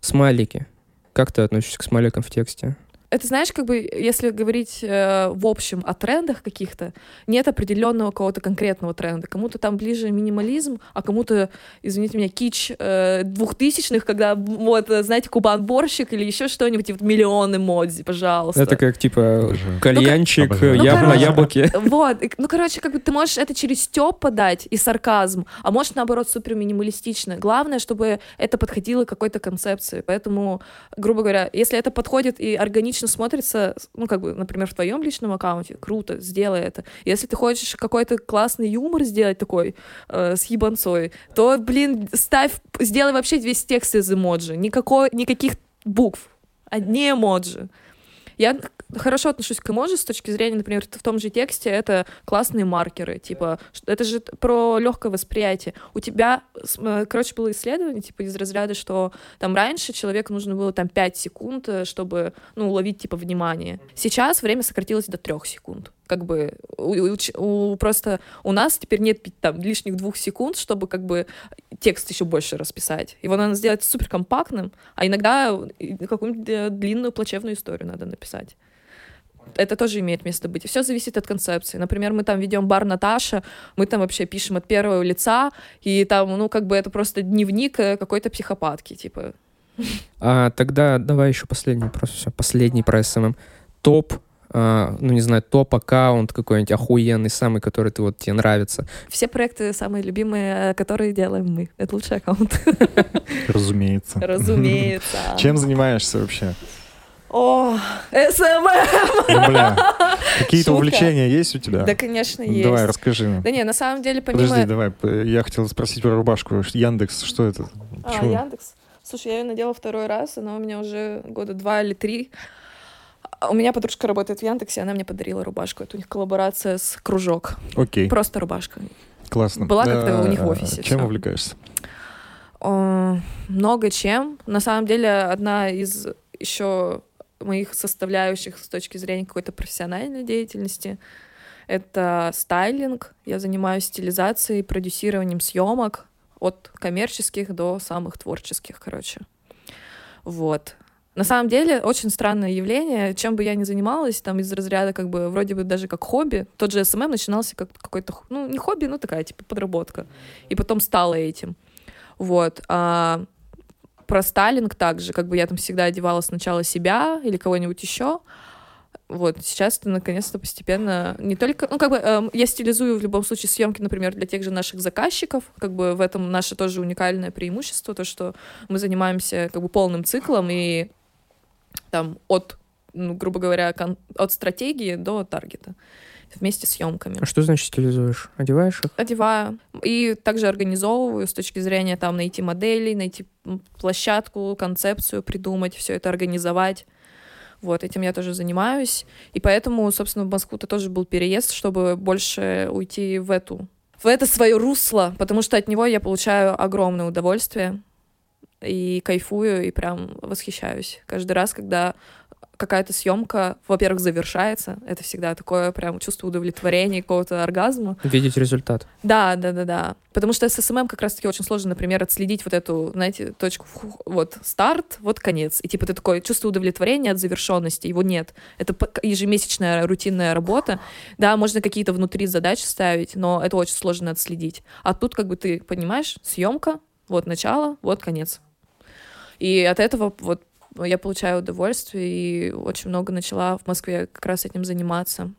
Смайлики. Как ты относишься к смайликам в тексте? Это знаешь, как бы, если говорить э, в общем о трендах каких-то, нет определенного какого-то конкретного тренда. Кому-то там ближе минимализм, а кому-то, извините меня, кич э, двухтысячных, когда, вот, э, знаете, кубан-борщик или еще что-нибудь, и вот миллионы модзи, пожалуйста. Это как, типа, Обожаю. кальянчик. Ну, яб- на короче. яблоке. Вот, ну, короче, как бы ты можешь это через стёб подать и сарказм, а можешь, наоборот, супер минималистично. Главное, чтобы это подходило к какой-то концепции. Поэтому, грубо говоря, если это подходит и органично смотрится, ну, как бы, например, в твоем личном аккаунте, круто, сделай это. Если ты хочешь какой-то классный юмор сделать такой э, с ебанцой, то, блин, ставь, сделай вообще весь текст из эмоджи. Никакой, никаких букв. Одни эмоджи. Я хорошо отношусь к эмоджи с точки зрения, например, в том же тексте это классные маркеры, типа, это же про легкое восприятие. У тебя, э, короче, было исследование, типа, из разряда, что там раньше человеку нужно было там 5 секунд, э, чтобы, ну, уловить, типа, внимание. Сейчас время сократилось до 3 секунд. Как бы у, у у- просто у нас теперь нет там лишних двух секунд, чтобы как бы текст еще больше расписать. Его надо сделать супер компактным, а иногда и какую-нибудь э, длинную плачевную историю надо написать. Это тоже имеет место быть. Все зависит от концепции. Например, мы там ведем бар Наташа, мы там вообще пишем от первого лица, и там, ну, как бы это просто дневник э, какой-то психопатки, типа. А тогда давай еще последний вопрос. Все, последний про СММ. Топ, а, ну не знаю, топ-аккаунт какой-нибудь охуенный, самый, который ты вот тебе нравится. Все проекты самые любимые, э, которые делаем мы. Это лучший аккаунт. Разумеется. Разумеется. Чем занимаешься вообще? О, СММ! Ну, бля, какие-то увлечения есть у тебя? Да, конечно, Ну, есть. Давай, расскажи. Да не, на самом деле, помимо... Подожди, давай. Я хотел спросить про рубашку. Яндекс, что это? А, Почему? Яндекс. Слушай, я ее надела второй раз, она у меня уже года два или три. А У меня подружка работает в Яндексе, она мне подарила рубашку. Это у них коллаборация с Кружок. Окей, Просто рубашка. классно. была как-то у них в А, офисе, Чем всё. увлекаешься? О, много чем. На самом деле, одна из еще моих составляющих с точки зрения какой-то профессиональной деятельности это стайлинг. Я занимаюсь стилизацией, продюсированием съемок от коммерческих до самых творческих, короче. Вот. На самом деле, очень странное явление. Чем бы я ни занималась, там из разряда как бы вроде бы даже как хобби. Тот же СММ начинался как какой-то, ну, не хобби, ну, такая, типа, подработка. И потом стала этим. Вот. А про стайлинг также, как бы я там всегда одевала сначала себя или кого-нибудь еще. Вот, сейчас это наконец-то постепенно не только... Ну, как бы эм, я стилизую в любом случае съемки, например, для тех же наших заказчиков. Как бы в этом наше тоже уникальное преимущество, то, что мы занимаемся как бы полным циклом и там от, ну, грубо говоря, от стратегии до таргета вместе с съемками А что значит стилизуешь? Одеваешь их? одеваю. И также организовываю с точки зрения там найти моделей, найти площадку, концепцию придумать, все это организовать. Вот, этим я тоже занимаюсь. И поэтому, собственно, в Москву-то тоже был переезд, чтобы больше уйти в эту в это свое русло, потому что от него я получаю огромное удовольствие и кайфую, и прям восхищаюсь. Каждый раз, когда какая-то съемка, во-первых, завершается. Это всегда такое прям чувство удовлетворения, какого-то оргазма. Видеть результат. Да, да, да, да. Потому что с СММ как раз-таки очень сложно, например, отследить вот эту, знаете, точку, вот старт, вот конец. И типа ты такое чувство удовлетворения от завершенности, его нет. Это ежемесячная рутинная работа. Да, можно какие-то внутри задачи ставить, но это очень сложно отследить. А тут как бы ты понимаешь, съемка, вот начало, вот конец. И от этого вот я получаю удовольствие и очень много начала в Москве как раз этим заниматься.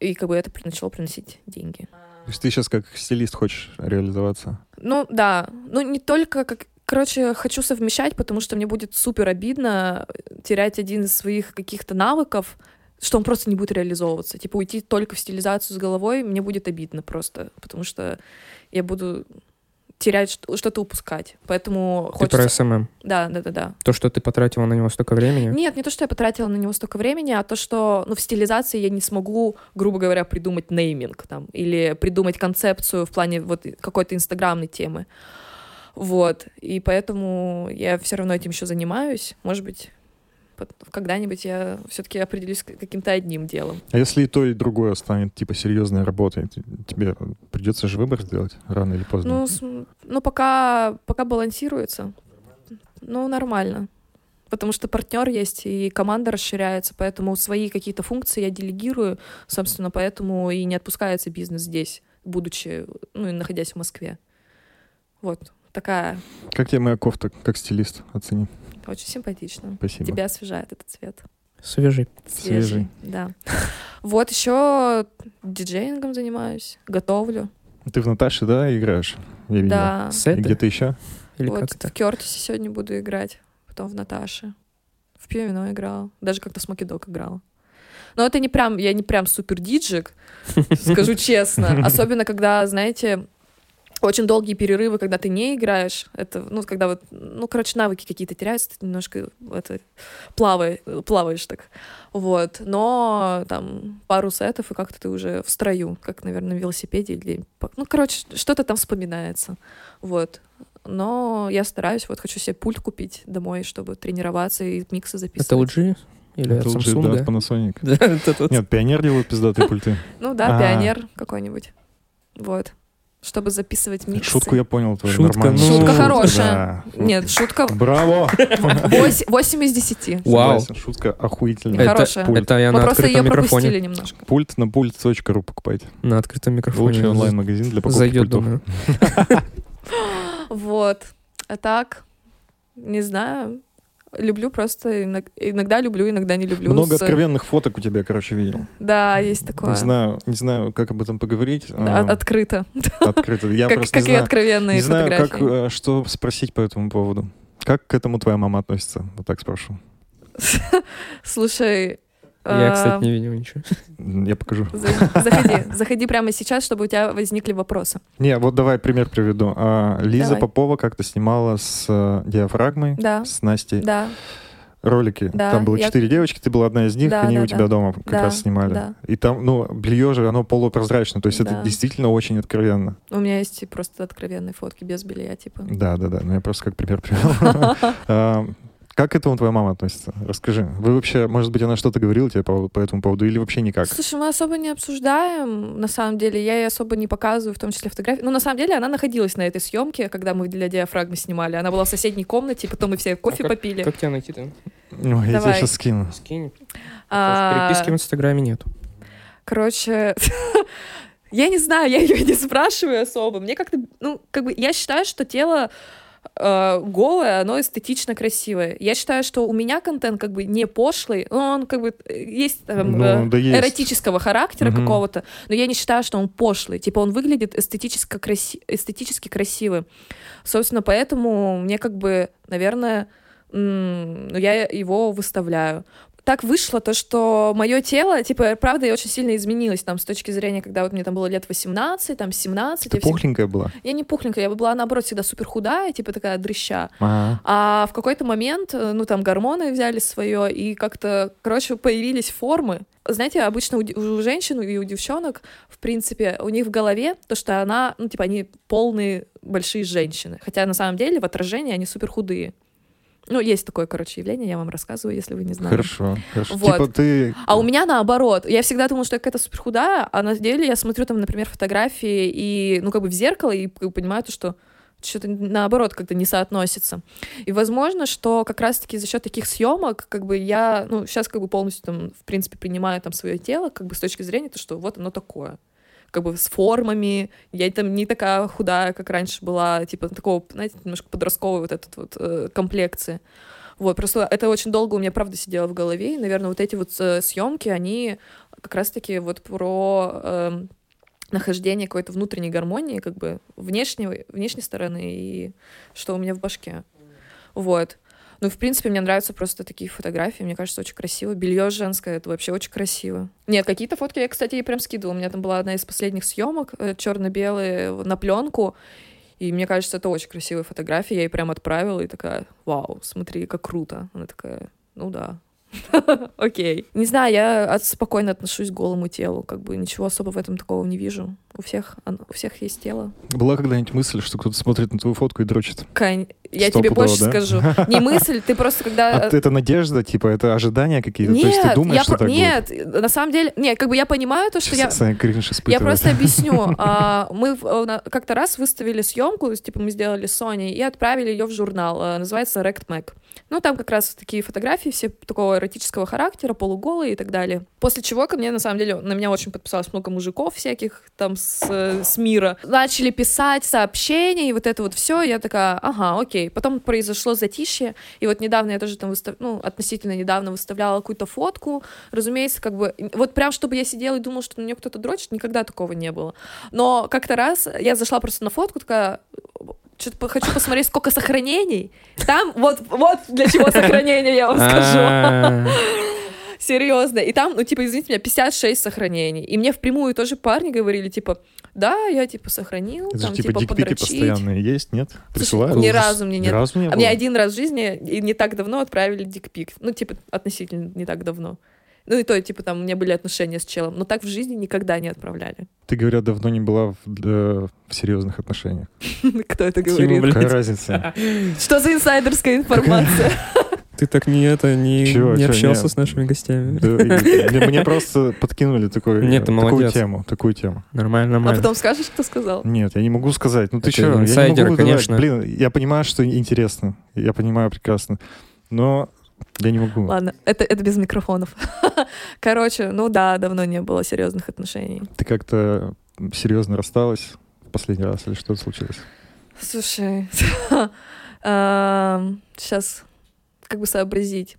И как бы это начало приносить деньги. То есть ты сейчас как стилист хочешь реализоваться? Ну да, ну не только как Короче, хочу совмещать, потому что мне будет супер обидно терять один из своих каких-то навыков, что он просто не будет реализовываться. Типа уйти только в стилизацию с головой, мне будет обидно просто, потому что я буду терять, что- что-то упускать. Поэтому Ты хочется... про СММ. Да, да, да, да. То, что ты потратила на него столько времени. Нет, не то, что я потратила на него столько времени, а то, что ну, в стилизации я не смогу, грубо говоря, придумать нейминг там, или придумать концепцию в плане вот какой-то инстаграмной темы. Вот. И поэтому я все равно этим еще занимаюсь. Может быть, когда-нибудь я все-таки определюсь каким-то одним делом. А если и то, и другое станет, типа, серьезной работой, тебе придется же выбор сделать рано или поздно? Ну, с- ну пока, пока балансируется. Ну, нормально. Потому что партнер есть, и команда расширяется, поэтому свои какие-то функции я делегирую, собственно, поэтому и не отпускается бизнес здесь, будучи, ну, и находясь в Москве. Вот, такая, Как тебе моя кофта, как стилист? Оцени. Очень симпатично. Спасибо. Тебя освежает этот цвет. Свежий. Свежий, Свежий. да. Вот еще диджеингом занимаюсь, готовлю. Ты в Наташе, да, играешь? Я видел. Да. И Сеты? где-то еще? Или вот как в? Кертисе сегодня буду играть, потом в Наташе. В пианино играла. Даже как-то с Македок играла. Но это не прям, я не прям супер диджик, скажу честно. Особенно, когда, знаете, очень долгие перерывы, когда ты не играешь, это, ну, когда вот, ну, короче, навыки какие-то теряются, ты немножко это, плавай, плаваешь так, вот, но там пару сетов, и как-то ты уже в строю, как, наверное, на велосипеде или, ну, короче, что-то там вспоминается, вот, но я стараюсь, вот, хочу себе пульт купить домой, чтобы тренироваться и миксы записывать. Это LG? Или Это да, от Samsung? Panasonic. Да, это вот. Нет, Пионер делают пиздатые пульты. Ну да, А. пионер какой-нибудь, вот, чтобы записывать миксы. Шутку я понял твою, Шутка, нормально. ну, Шутка хорошая. Да. Нет, шутка Браво! 8, из 10. Вау. Согласен, Шутка охуительная. Это- Это, Хорошая. это я Мы на просто ее открытом пропустили микрофоне. немножко. Пульт на пульт.ру покупайте. На открытом микрофоне. Лучший онлайн-магазин для покупки Зайдет, пультов. думаю. Вот. А так, не знаю. Люблю просто, иног- иногда люблю, иногда не люблю. Много С- откровенных фоток у тебя, короче, видел. Да, есть такое. Не знаю, не знаю, как об этом поговорить. Да, а, открыто. Открыто. Я как просто как не и знаю, откровенные не знаю, как, фотографии. э, что спросить по этому поводу. Как к этому твоя мама относится? Вот так спрошу. Слушай, Я, а, кстати, не видел ничего. Я покажу. за- заходи, заходи прямо сейчас, чтобы у тебя возникли вопросы. Не, вот давай пример приведу. А, Лиза Давай. Попова как-то снимала с э, диафрагмой, Да, с Настей да, ролики. Да, там было я- четыре девочки, ты была одна из них, Да, они да, у тебя да. дома как Да, раз снимали. да. И там, ну, белье же, оно полупрозрачное, то есть это Да. действительно очень откровенно. у меня есть просто откровенные фотки без белья, типа. Да, да, да. Ну, я просто как пример привел. А, Как к этому твоя мама относится? Расскажи. Вы вообще, может быть, она что-то говорила тебе по, по этому поводу или вообще никак? Слушай, мы особо не обсуждаем, на самом деле. Я ей особо не показываю, в том числе фотографии. Ну, на самом деле, она находилась на этой съемке, когда мы для диафрагмы снимали. Она была в соседней комнате, потом мы все кофе А как- попили. Как тебя найти-то? Ну, я тебе Давай. сейчас скину. Скинь. А, Переписки в Инстаграме нет. Короче, я не знаю, я ее не спрашиваю особо. Мне как-то, ну, как бы, я считаю, что тело э, голое, оно эстетично красивое. Я считаю, что у меня контент как бы не пошлый, но он как бы э, есть там, Ну, э, да есть. эротического характера Мгм. какого-то, но я не считаю, что он пошлый. Типа он выглядит эстетически, краси... эстетически красивым. Собственно, поэтому мне как бы, наверное, ну, я его выставляю. Так вышло то, что мое тело, типа, правда, я очень сильно изменилась там с точки зрения, когда вот мне там было лет 18, там 17. Ты я, пухленькая была? я не пухленькая, я была, наоборот, всегда супер худая, типа такая дрыща. Ага. А в какой-то момент, э, ну, там гормоны взяли свое, и как-то, короче, появились формы. Знаете, обычно у, у женщин и у девчонок, в принципе, у них в голове то, что она, ну, типа, они полные большие женщины. Хотя на самом деле в отражении они супер худые. Ну, есть такое, короче, явление, я вам рассказываю, если вы не знали. Хорошо, хорошо. Вот. Типа ты... А у меня наоборот. Я всегда думала, что я какая-то супер худая, а на деле я смотрю там, например, фотографии и, ну, как бы в зеркало и понимаю то, что что-то наоборот как-то не соотносится. И возможно, что как раз-таки за счет таких съемок, как бы я, ну, сейчас как бы полностью там, в принципе, принимаю там свое тело, как бы с точки зрения, то, что вот оно такое как бы с формами, я там не такая худая, как раньше была, типа такого, знаете, немножко подростковой вот этот вот э, комплекции. Вот, просто это очень долго у меня, правда, сидело в голове, и, наверное, вот эти вот э, съемки, они как раз-таки вот про э, нахождение какой-то внутренней гармонии, как бы внешней, внешней стороны и что у меня в башке. Вот. Ну, в принципе, мне нравятся просто такие фотографии. Мне кажется, очень красиво. Белье женское, это вообще очень красиво. Нет, какие-то фотки я, кстати, ей прям скидывала. У меня там была одна из последних съемок, э, черно-белые, на пленку. И мне кажется, это очень красивая фотография. Я ей прям отправила и такая, вау, смотри, как круто. Она такая, ну да, Окей. Не знаю, я спокойно отношусь к голому телу, как бы ничего особо в этом такого не вижу. У всех, у всех есть тело. Была когда-нибудь мысль, что кто-то смотрит на твою фотку и дрочит? Кань, я тебе больше да? скажу. Не мысль, ты просто когда... А это надежда, типа, это ожидания какие-то? Нет, то есть ты думаешь, я что про... так Нет, будет? на самом деле... Нет, как бы я понимаю то, что Сейчас я... Я просто объясню. А, мы как-то раз выставили съемку, типа мы сделали Соней, и отправили ее в журнал. А, называется Rect Mag. Ну, там как раз такие фотографии все такого эротического характера, полуголые и так далее. После чего ко мне, на самом деле, на меня очень подписалось много мужиков всяких там с, с мира. Начали писать сообщения, и вот это вот все. Я такая, ага, окей. Потом произошло затишье, и вот недавно я тоже там выстав... ну, относительно недавно выставляла какую-то фотку. Разумеется, как бы, вот прям, чтобы я сидела и думала, что на нее кто-то дрочит, никогда такого не было. Но как-то раз я зашла просто на фотку, такая, что-то хочу посмотреть, сколько сохранений. Там вот, вот для чего сохранение, я вам скажу. А. Серьезно. И там, ну, типа, извините меня, 56 сохранений. И мне впрямую тоже парни говорили, типа, да, я, типа, сохранил, Это там, же, типа, типа, дикпики постоянные есть, нет? Присылают? Ни разу мне нет. Ни разу не а было? мне один раз в жизни, и не так давно отправили дикпик. Ну, типа, относительно не так давно. Ну и то, типа, там у меня были отношения с челом. Но так в жизни никогда не отправляли. Ты, говорят, давно не была в, да, в серьезных отношениях. Кто это говорит? Какая разница? Что за инсайдерская информация? Ты так не это не, Чего, не чего, общался нет. с нашими гостями. Да, мне просто подкинули такой, Нет, ты такую молодец. тему, такую тему. Нормально, А нормально. потом скажешь, кто сказал? Нет, я не могу сказать. Ну ты что, я не могу конечно. Блин, я понимаю, что интересно. Я понимаю прекрасно. Но я не могу. Ладно, это, это без микрофонов. Короче, ну да, давно не было серьезных отношений. Ты как-то серьезно рассталась в последний раз или что случилось? Слушай, сейчас как бы сообразить.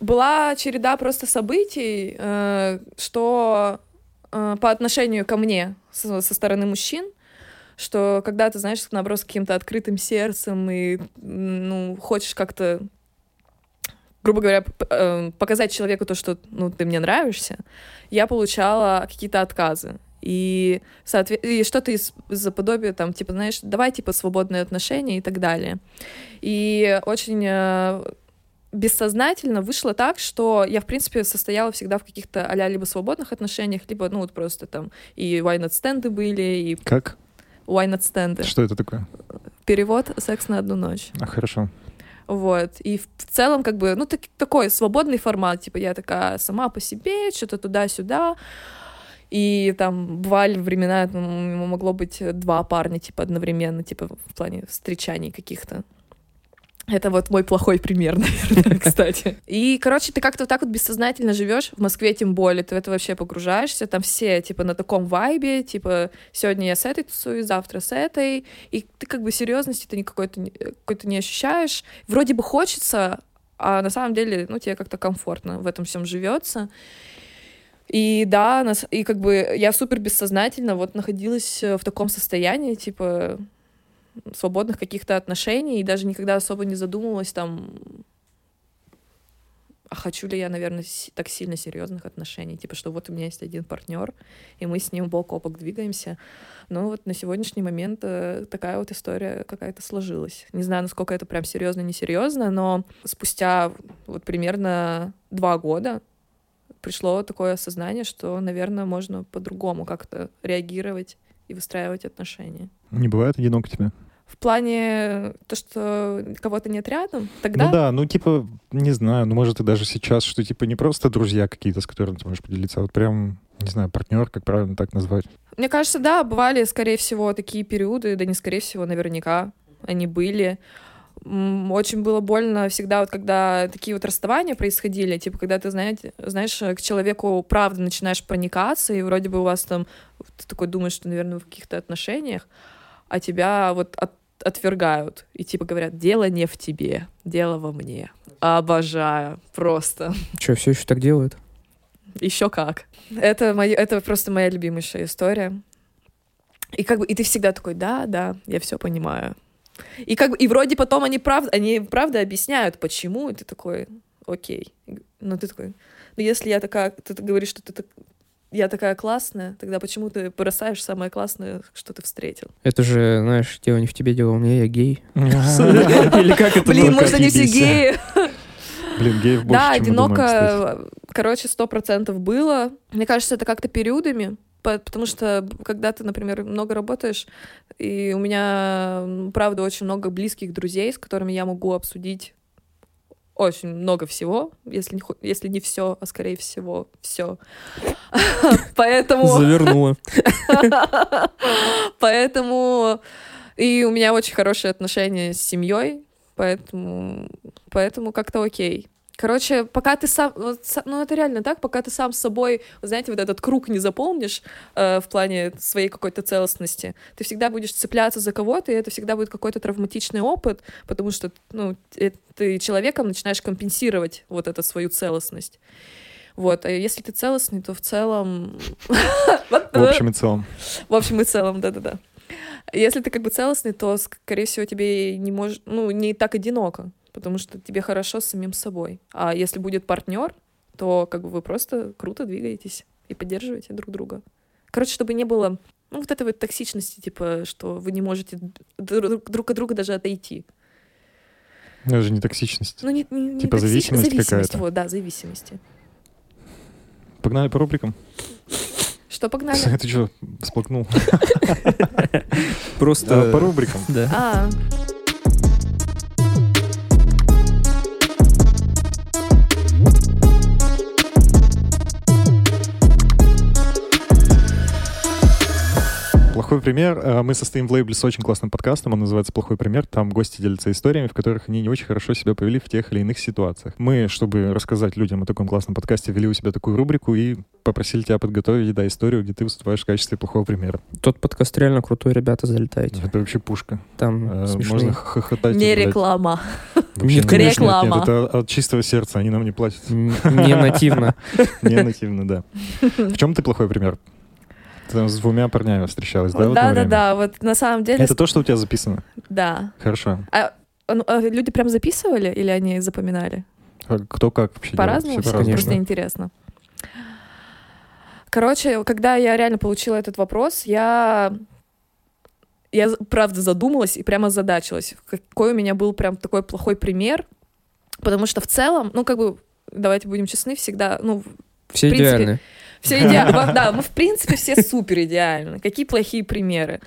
Была череда просто событий, э, что э, по отношению ко мне со, со стороны мужчин, что когда ты, знаешь, наоборот, с каким-то открытым сердцем и, ну, хочешь как-то, грубо говоря, э, показать человеку то, что, ну, ты мне нравишься, я получала какие-то отказы. И, соответ... и что-то из, из-за подобия, там, типа, знаешь, давай, типа, свободные отношения и так далее. И очень э, бессознательно вышло так, что я, в принципе, состояла всегда в каких-то а либо свободных отношениях, либо, ну, вот просто там и why not стенды были, и Как? why not стенды. Что это такое? Перевод «секс на одну ночь». А, хорошо. Вот. И в целом, как бы, ну, так- такой свободный формат. Типа, я такая сама по себе, что-то туда-сюда. И там бывали времена, ну, могло быть два парня, типа, одновременно, типа, в плане встречаний каких-то. Это вот мой плохой пример, наверное, кстати. И, короче, ты как-то вот так вот бессознательно живешь, в Москве тем более, ты в это вообще погружаешься, там все, типа, на таком вайбе, типа, сегодня я с этой тусуюсь, завтра с этой, и ты как бы серьезности ты никакой-то какой-то не ощущаешь. Вроде бы хочется, а на самом деле, ну, тебе как-то комфортно в этом всем живется. И да, нас, и как бы я супер бессознательно вот находилась э, в таком состоянии, типа, свободных каких-то отношений, и даже никогда особо не задумывалась там, а хочу ли я, наверное, так сильно серьезных отношений, типа, что вот у меня есть один партнер, и мы с ним бок о бок двигаемся. Но вот на сегодняшний момент э, такая вот история какая-то сложилась. Не знаю, насколько это прям серьезно, несерьезно, но спустя вот примерно два года пришло такое осознание, что, наверное, можно по-другому как-то реагировать и выстраивать отношения. Не бывает одиноко тебе? В плане то, что кого-то нет рядом, тогда... Ну да, ну типа, не знаю, ну может и даже сейчас, что типа не просто друзья какие-то, с которыми ты можешь поделиться, а вот прям, не знаю, партнер, как правильно так назвать. Мне кажется, да, бывали, скорее всего, такие периоды, да не скорее всего, наверняка они были. Очень было больно всегда, вот когда такие вот расставания происходили, типа, когда ты, знаете, знаешь, к человеку правда начинаешь проникаться, и вроде бы у вас там, ты такой думаешь, что, наверное, в каких-то отношениях, а тебя вот от- отвергают, и типа говорят, дело не в тебе, дело во мне. Обожаю, просто. Что, все еще так делают? Еще как. Это, моё- это просто моя любимейшая история. И как бы, и ты всегда такой, да, да, я все понимаю. И как бы, и вроде потом они правда, они правда объясняют, почему, и ты такой, окей. Ну ты такой, ну если я такая, ты говоришь, что ты так, я такая классная, тогда почему ты бросаешь самое классное, что ты встретил? Это же, знаешь, дело не в тебе, дело у меня, я гей. Или как это? Блин, может, они все геи? Блин, геев больше, Да, одиноко, короче, сто процентов было. Мне кажется, это как-то периодами, по- потому что когда ты, например, много работаешь, и у меня, правда, очень много близких друзей, с которыми я могу обсудить очень много всего, если не, если не все, а скорее всего все. Поэтому... Завернула. Поэтому и у меня очень хорошие отношения с семьей, поэтому, поэтому как-то окей. Короче, пока ты сам, вот ну это реально так, пока ты сам с собой, знаете, вот этот круг не заполнишь э, в плане своей какой-то целостности, ты всегда будешь цепляться за кого-то, и это всегда будет какой-то травматичный опыт, потому что, ну, э, ты человеком начинаешь компенсировать вот эту свою целостность. Вот, а если ты целостный, то в целом... В общем и целом. В общем и целом, да-да-да. Если ты как бы целостный, то, скорее всего, тебе не может, ну, не так одиноко, потому что тебе хорошо с самим собой. А если будет партнер, то как бы вы просто круто двигаетесь и поддерживаете друг друга. Короче, чтобы не было ну, вот этой вот токсичности, типа, что вы не можете друг, друг от друга даже отойти. Ну, Это же не токсичность. Ну, не, не- не Типа токсич- зависимость зависимость, какая-то. вот, да, зависимости. Погнали по рубрикам. Что, погнали? Ты что, всплакнул? Просто... По рубрикам. Да. Плохой пример. Э, Мы состоим в лейбле с очень классным подкастом. Он называется «Плохой пример». Там гости делятся историями, в которых они не очень хорошо себя повели в тех или иных ситуациях. Мы, чтобы рассказать людям о таком классном подкасте, ввели у себя такую рубрику и попросили тебя подготовить, да, историю, где ты выступаешь в качестве плохого примера. Тот подкаст реально крутой, ребята, залетайте. Это вообще пушка. Там Э, смешные. Можно хохотать. не реклама. вообще Нет, не- конечно. нет, Реклама. Нет, это от чистого сердца. Они нам не платят. Не нативно. Не нативно, да. В чем ты плохой пример? Ты там с двумя парнями встречалась, да, Да, да, да. Вот на самом деле, Это то, что у тебя записано? да. Хорошо. А, ну, а люди прям записывали или они запоминали? А Кто как вообще По-разному? Все по-разному. Просто интересно. Короче, когда я реально получила этот вопрос, я... Я правда задумалась и прямо задачилась, какой у меня был прям такой плохой пример, потому что в целом, ну, как бы, давайте будем честны, всегда, ну, Все В принципе, идеальны. Все идеально. Да, мы, в принципе, все супер идеальны. Какие плохие примеры.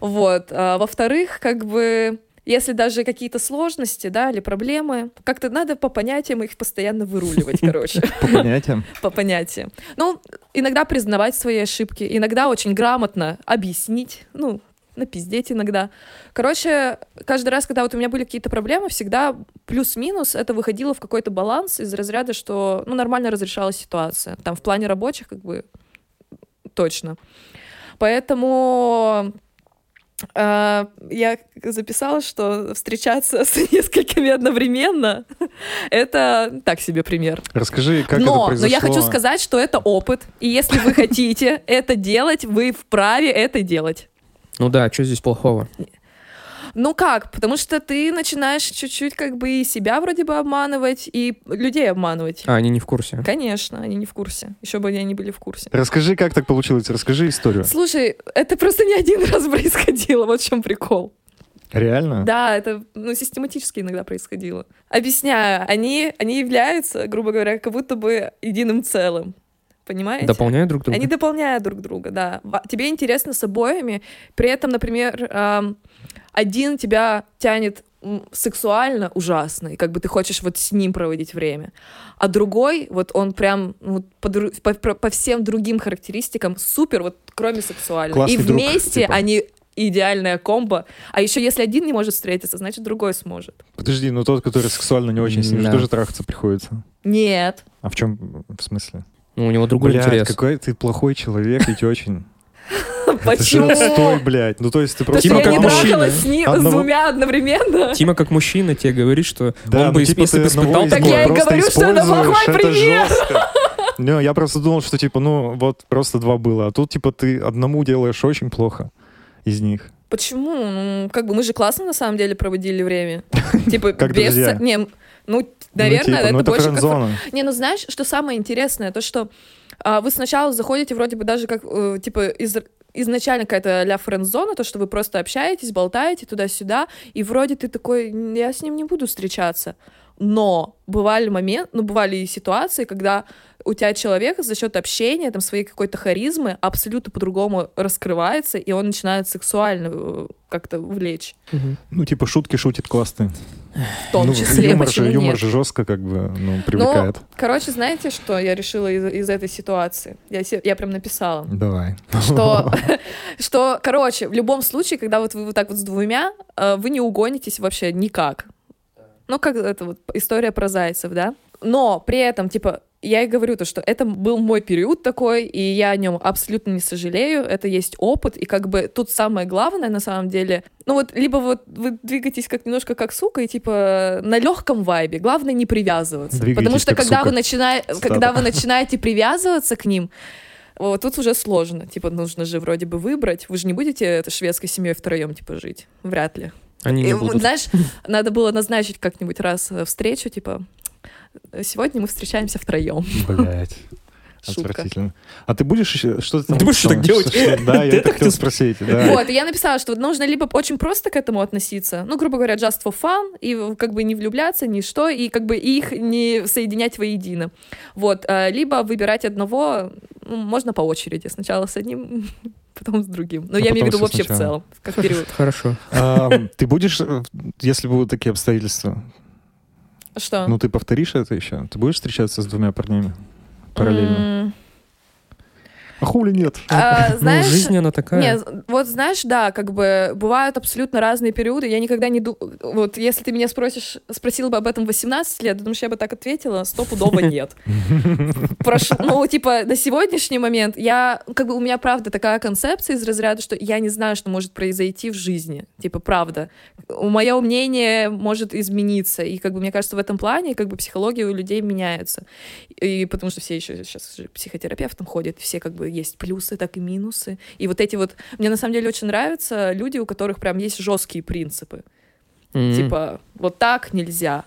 Вот. А, во-вторых, как бы, если даже какие-то сложности, да, или проблемы, как-то надо по понятиям их постоянно выруливать, короче, По понятиям. по понятиям. Ну, иногда признавать свои ошибки, иногда очень грамотно объяснить, ну, напиздеть иногда. Короче, каждый раз, когда вот у меня были какие-то проблемы, всегда плюс-минус это выходило в какой-то баланс из разряда, что, ну, нормально разрешалась ситуация. Там в плане рабочих, как бы, точно. Поэтому э, я записала, что встречаться с несколькими одновременно — это так себе пример. Расскажи, как это но, но произошло. я хочу сказать, что это опыт. И если вы хотите это делать, вы вправе это делать. Ну да, что здесь плохого? Ну как? Потому что ты начинаешь чуть-чуть как бы и себя вроде бы обманывать, и людей обманывать. А, они не в курсе. Конечно, они не в курсе. Еще бы они не были в курсе. Расскажи, как так получилось. Расскажи историю. Слушай, это просто не один раз происходило, вот в чем прикол. Реально? Да, это ну, систематически иногда происходило. Объясняю, они, они являются, грубо говоря, как будто бы единым целым. Понимаете? Дополняют друг друга? Они дополняют друг друга, да. Тебе интересно с обоими. При этом, например, один тебя тянет сексуально ужасно, и как бы ты хочешь вот с ним проводить время, а другой, вот он прям ну, вот по, по, по- всем другим характеристикам супер, вот кроме сексуального. Классный и друг, вместе типа. они идеальная комбо. А еще если один не может встретиться, значит другой сможет. Подожди, ну тот, который сексуально не очень, с ним Да. тоже трахаться приходится. Нет. А в чем в смысле? Ну, у него другой Блядь, интерес. какой ты плохой человек, ведь очень. Почему? отстой, блядь. Ну то есть ты То, просто... Тима как не мужчина. с ним, с двумя одновременно. Тима как мужчина тебе говорит, что Да, он ну, бы, типа, если ты бы испытал Так я и говорю, что это плохой пример. Не, я просто думал, что типа, ну вот просто два было, а тут типа ты одному делаешь очень плохо из них. Почему? Ну, как бы мы же классно на самом деле проводили время. Типа Как без... Не, ну, Ну, наверное, типа, это ну, это больше как... Не, ну знаешь, что самое интересное? То, что а, вы сначала заходите вроде бы даже как, э, типа, из изначально какая-то ля френд-зона, то, что вы просто общаетесь, болтаете туда-сюда, и вроде ты такой, «М, я с ним не буду встречаться. Но бывали моменты, ну, бывали и ситуации, когда у тебя человек за счет общения, там, своей какой-то харизмы абсолютно по-другому раскрывается, и он начинает сексуально э, как-то влечь. Мгм. Ну, типа, шутки шутит классные. В том ну, числе, юмор же, юмор нет? же жестко как бы, ну, привлекает. Короче, знаете, что я решила из, из этой ситуации? Я, я прям написала. Давай. что, что, короче, в любом случае, когда вот вы вот так вот с двумя, э, вы не угонитесь вообще никак. Ну, как это вот история про зайцев, да? Но при этом, типа, я и говорю то, что это был мой период такой, и я о нем абсолютно не сожалею, это есть опыт, и как бы тут самое главное на самом деле, ну вот либо вот вы двигаетесь как немножко как сука, и типа на легком вайбе, главное не привязываться, потому Двигаетесь что как когда сука. вы начинаете, когда вы начинаете привязываться к ним, вот тут уже сложно. Типа, нужно же вроде бы выбрать. Вы же не будете шведской семьей втроем, типа, жить. Вряд ли. Они И, не вот, будут. знаешь, надо было назначить как-нибудь раз э, встречу, типа, сегодня мы встречаемся втроем. Блять. Отвратительно. А ты будешь еще... Что ты там Ты будешь так делать? Что- что- Да, я это хотел спросить. да. Вот, и я написала, что нужно либо очень просто к этому относиться, ну, грубо говоря, just for fun, и как бы не влюбляться, ни что, и как бы их не соединять воедино. Вот, э, либо выбирать одного, ну, можно по очереди, сначала с одним, потом с другим. Но А я имею в виду вообще в сначала. целом, как период. Хорошо. А, Ты будешь, э, если будут такие обстоятельства, Что? ну ты повторишь это еще? Ты будешь встречаться с двумя парнями параллельно? М, А хули нет? а, Ну, Знаешь, жизнь, она такая. Нет, вот знаешь, да, как бы бывают абсолютно разные периоды. Я никогда не думаю... Вот если ты меня спросишь, спросил бы об этом в 18 лет, думаешь, я бы так ответила? Стопудово нет. Прошу, ну, типа, на сегодняшний момент я... Как бы у меня, правда, такая концепция из разряда, что я не знаю, что может произойти в жизни. Типа, правда. Мое мнение может измениться. И, как бы, мне кажется, в этом плане, как бы, психология у людей меняется. И потому что все еще сейчас психотерапевтом ходят, все как бы есть плюсы, так и минусы. И вот эти вот... Мне на самом деле очень нравятся люди, у которых прям есть жесткие принципы. М. Типа, вот так нельзя.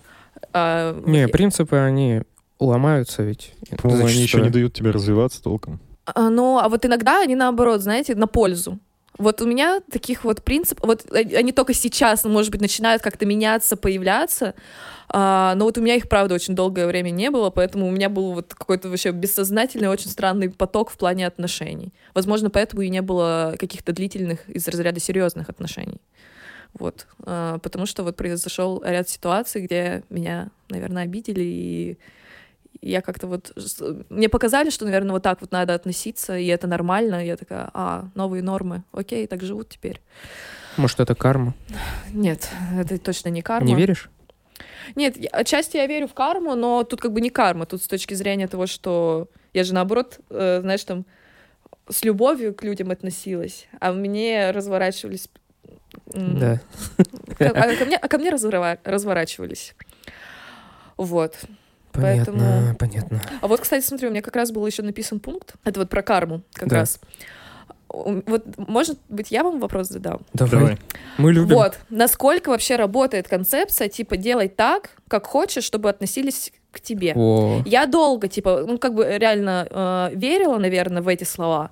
А, Не, принципы, они ломаются ведь. По-моему, они еще не дают тебе развиваться толком. а, ну, а вот иногда они наоборот, знаете, на пользу. Вот у меня таких вот принципов, вот они только сейчас, может быть, начинают как-то меняться, появляться, а, но вот у меня их, правда, очень долгое время не было, поэтому у меня был вот какой-то вообще бессознательный, очень странный поток в плане отношений. Возможно, поэтому и не было каких-то длительных из разряда серьезных отношений. Вот. А, потому что вот произошел ряд ситуаций, где меня, наверное, обидели, и я как-то вот... Мне показали, что, наверное, вот так вот надо относиться, и это нормально. Я такая, а, новые нормы, окей, так живут теперь. Может, это карма? Нет, это точно не карма. Не веришь? Нет, отчасти я верю в карму, но тут как бы не карма. Тут с точки зрения того, что я же наоборот, э, знаешь, там с любовью к людям относилась, а мне разворачивались... Да. а ко мне, а ко мне разворачивались. Вот. Понятно, Поэтому- понятно. А вот, кстати, смотри, у меня как раз был еще написан пункт. Это вот про карму как Да. раз. Вот, может быть, я вам вопрос задам? Давай. Давай. Мы любим. Вот, насколько вообще работает концепция, типа, делай так, как хочешь, чтобы относились к тебе. О, Я долго, типа, ну, как бы реально э, верила, наверное, в эти слова,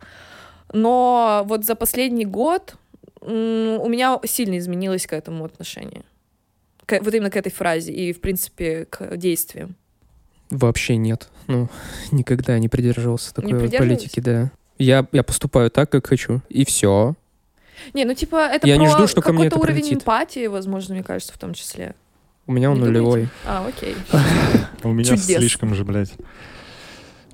но вот за последний год у меня сильно изменилось к этому отношение. К- вот именно к этой фразе и, в принципе, к действиям. Вообще нет. Ну, никогда не придерживался такой придерживались? политики, да. Я, я поступаю так, как хочу, и все. Не, ну типа это Я про не жду, что ко мне какой-то это уровень прилетит. эмпатии, возможно, мне кажется, в том числе. У меня он Не думаете? нулевой. А, окей. У меня слишком же, блядь.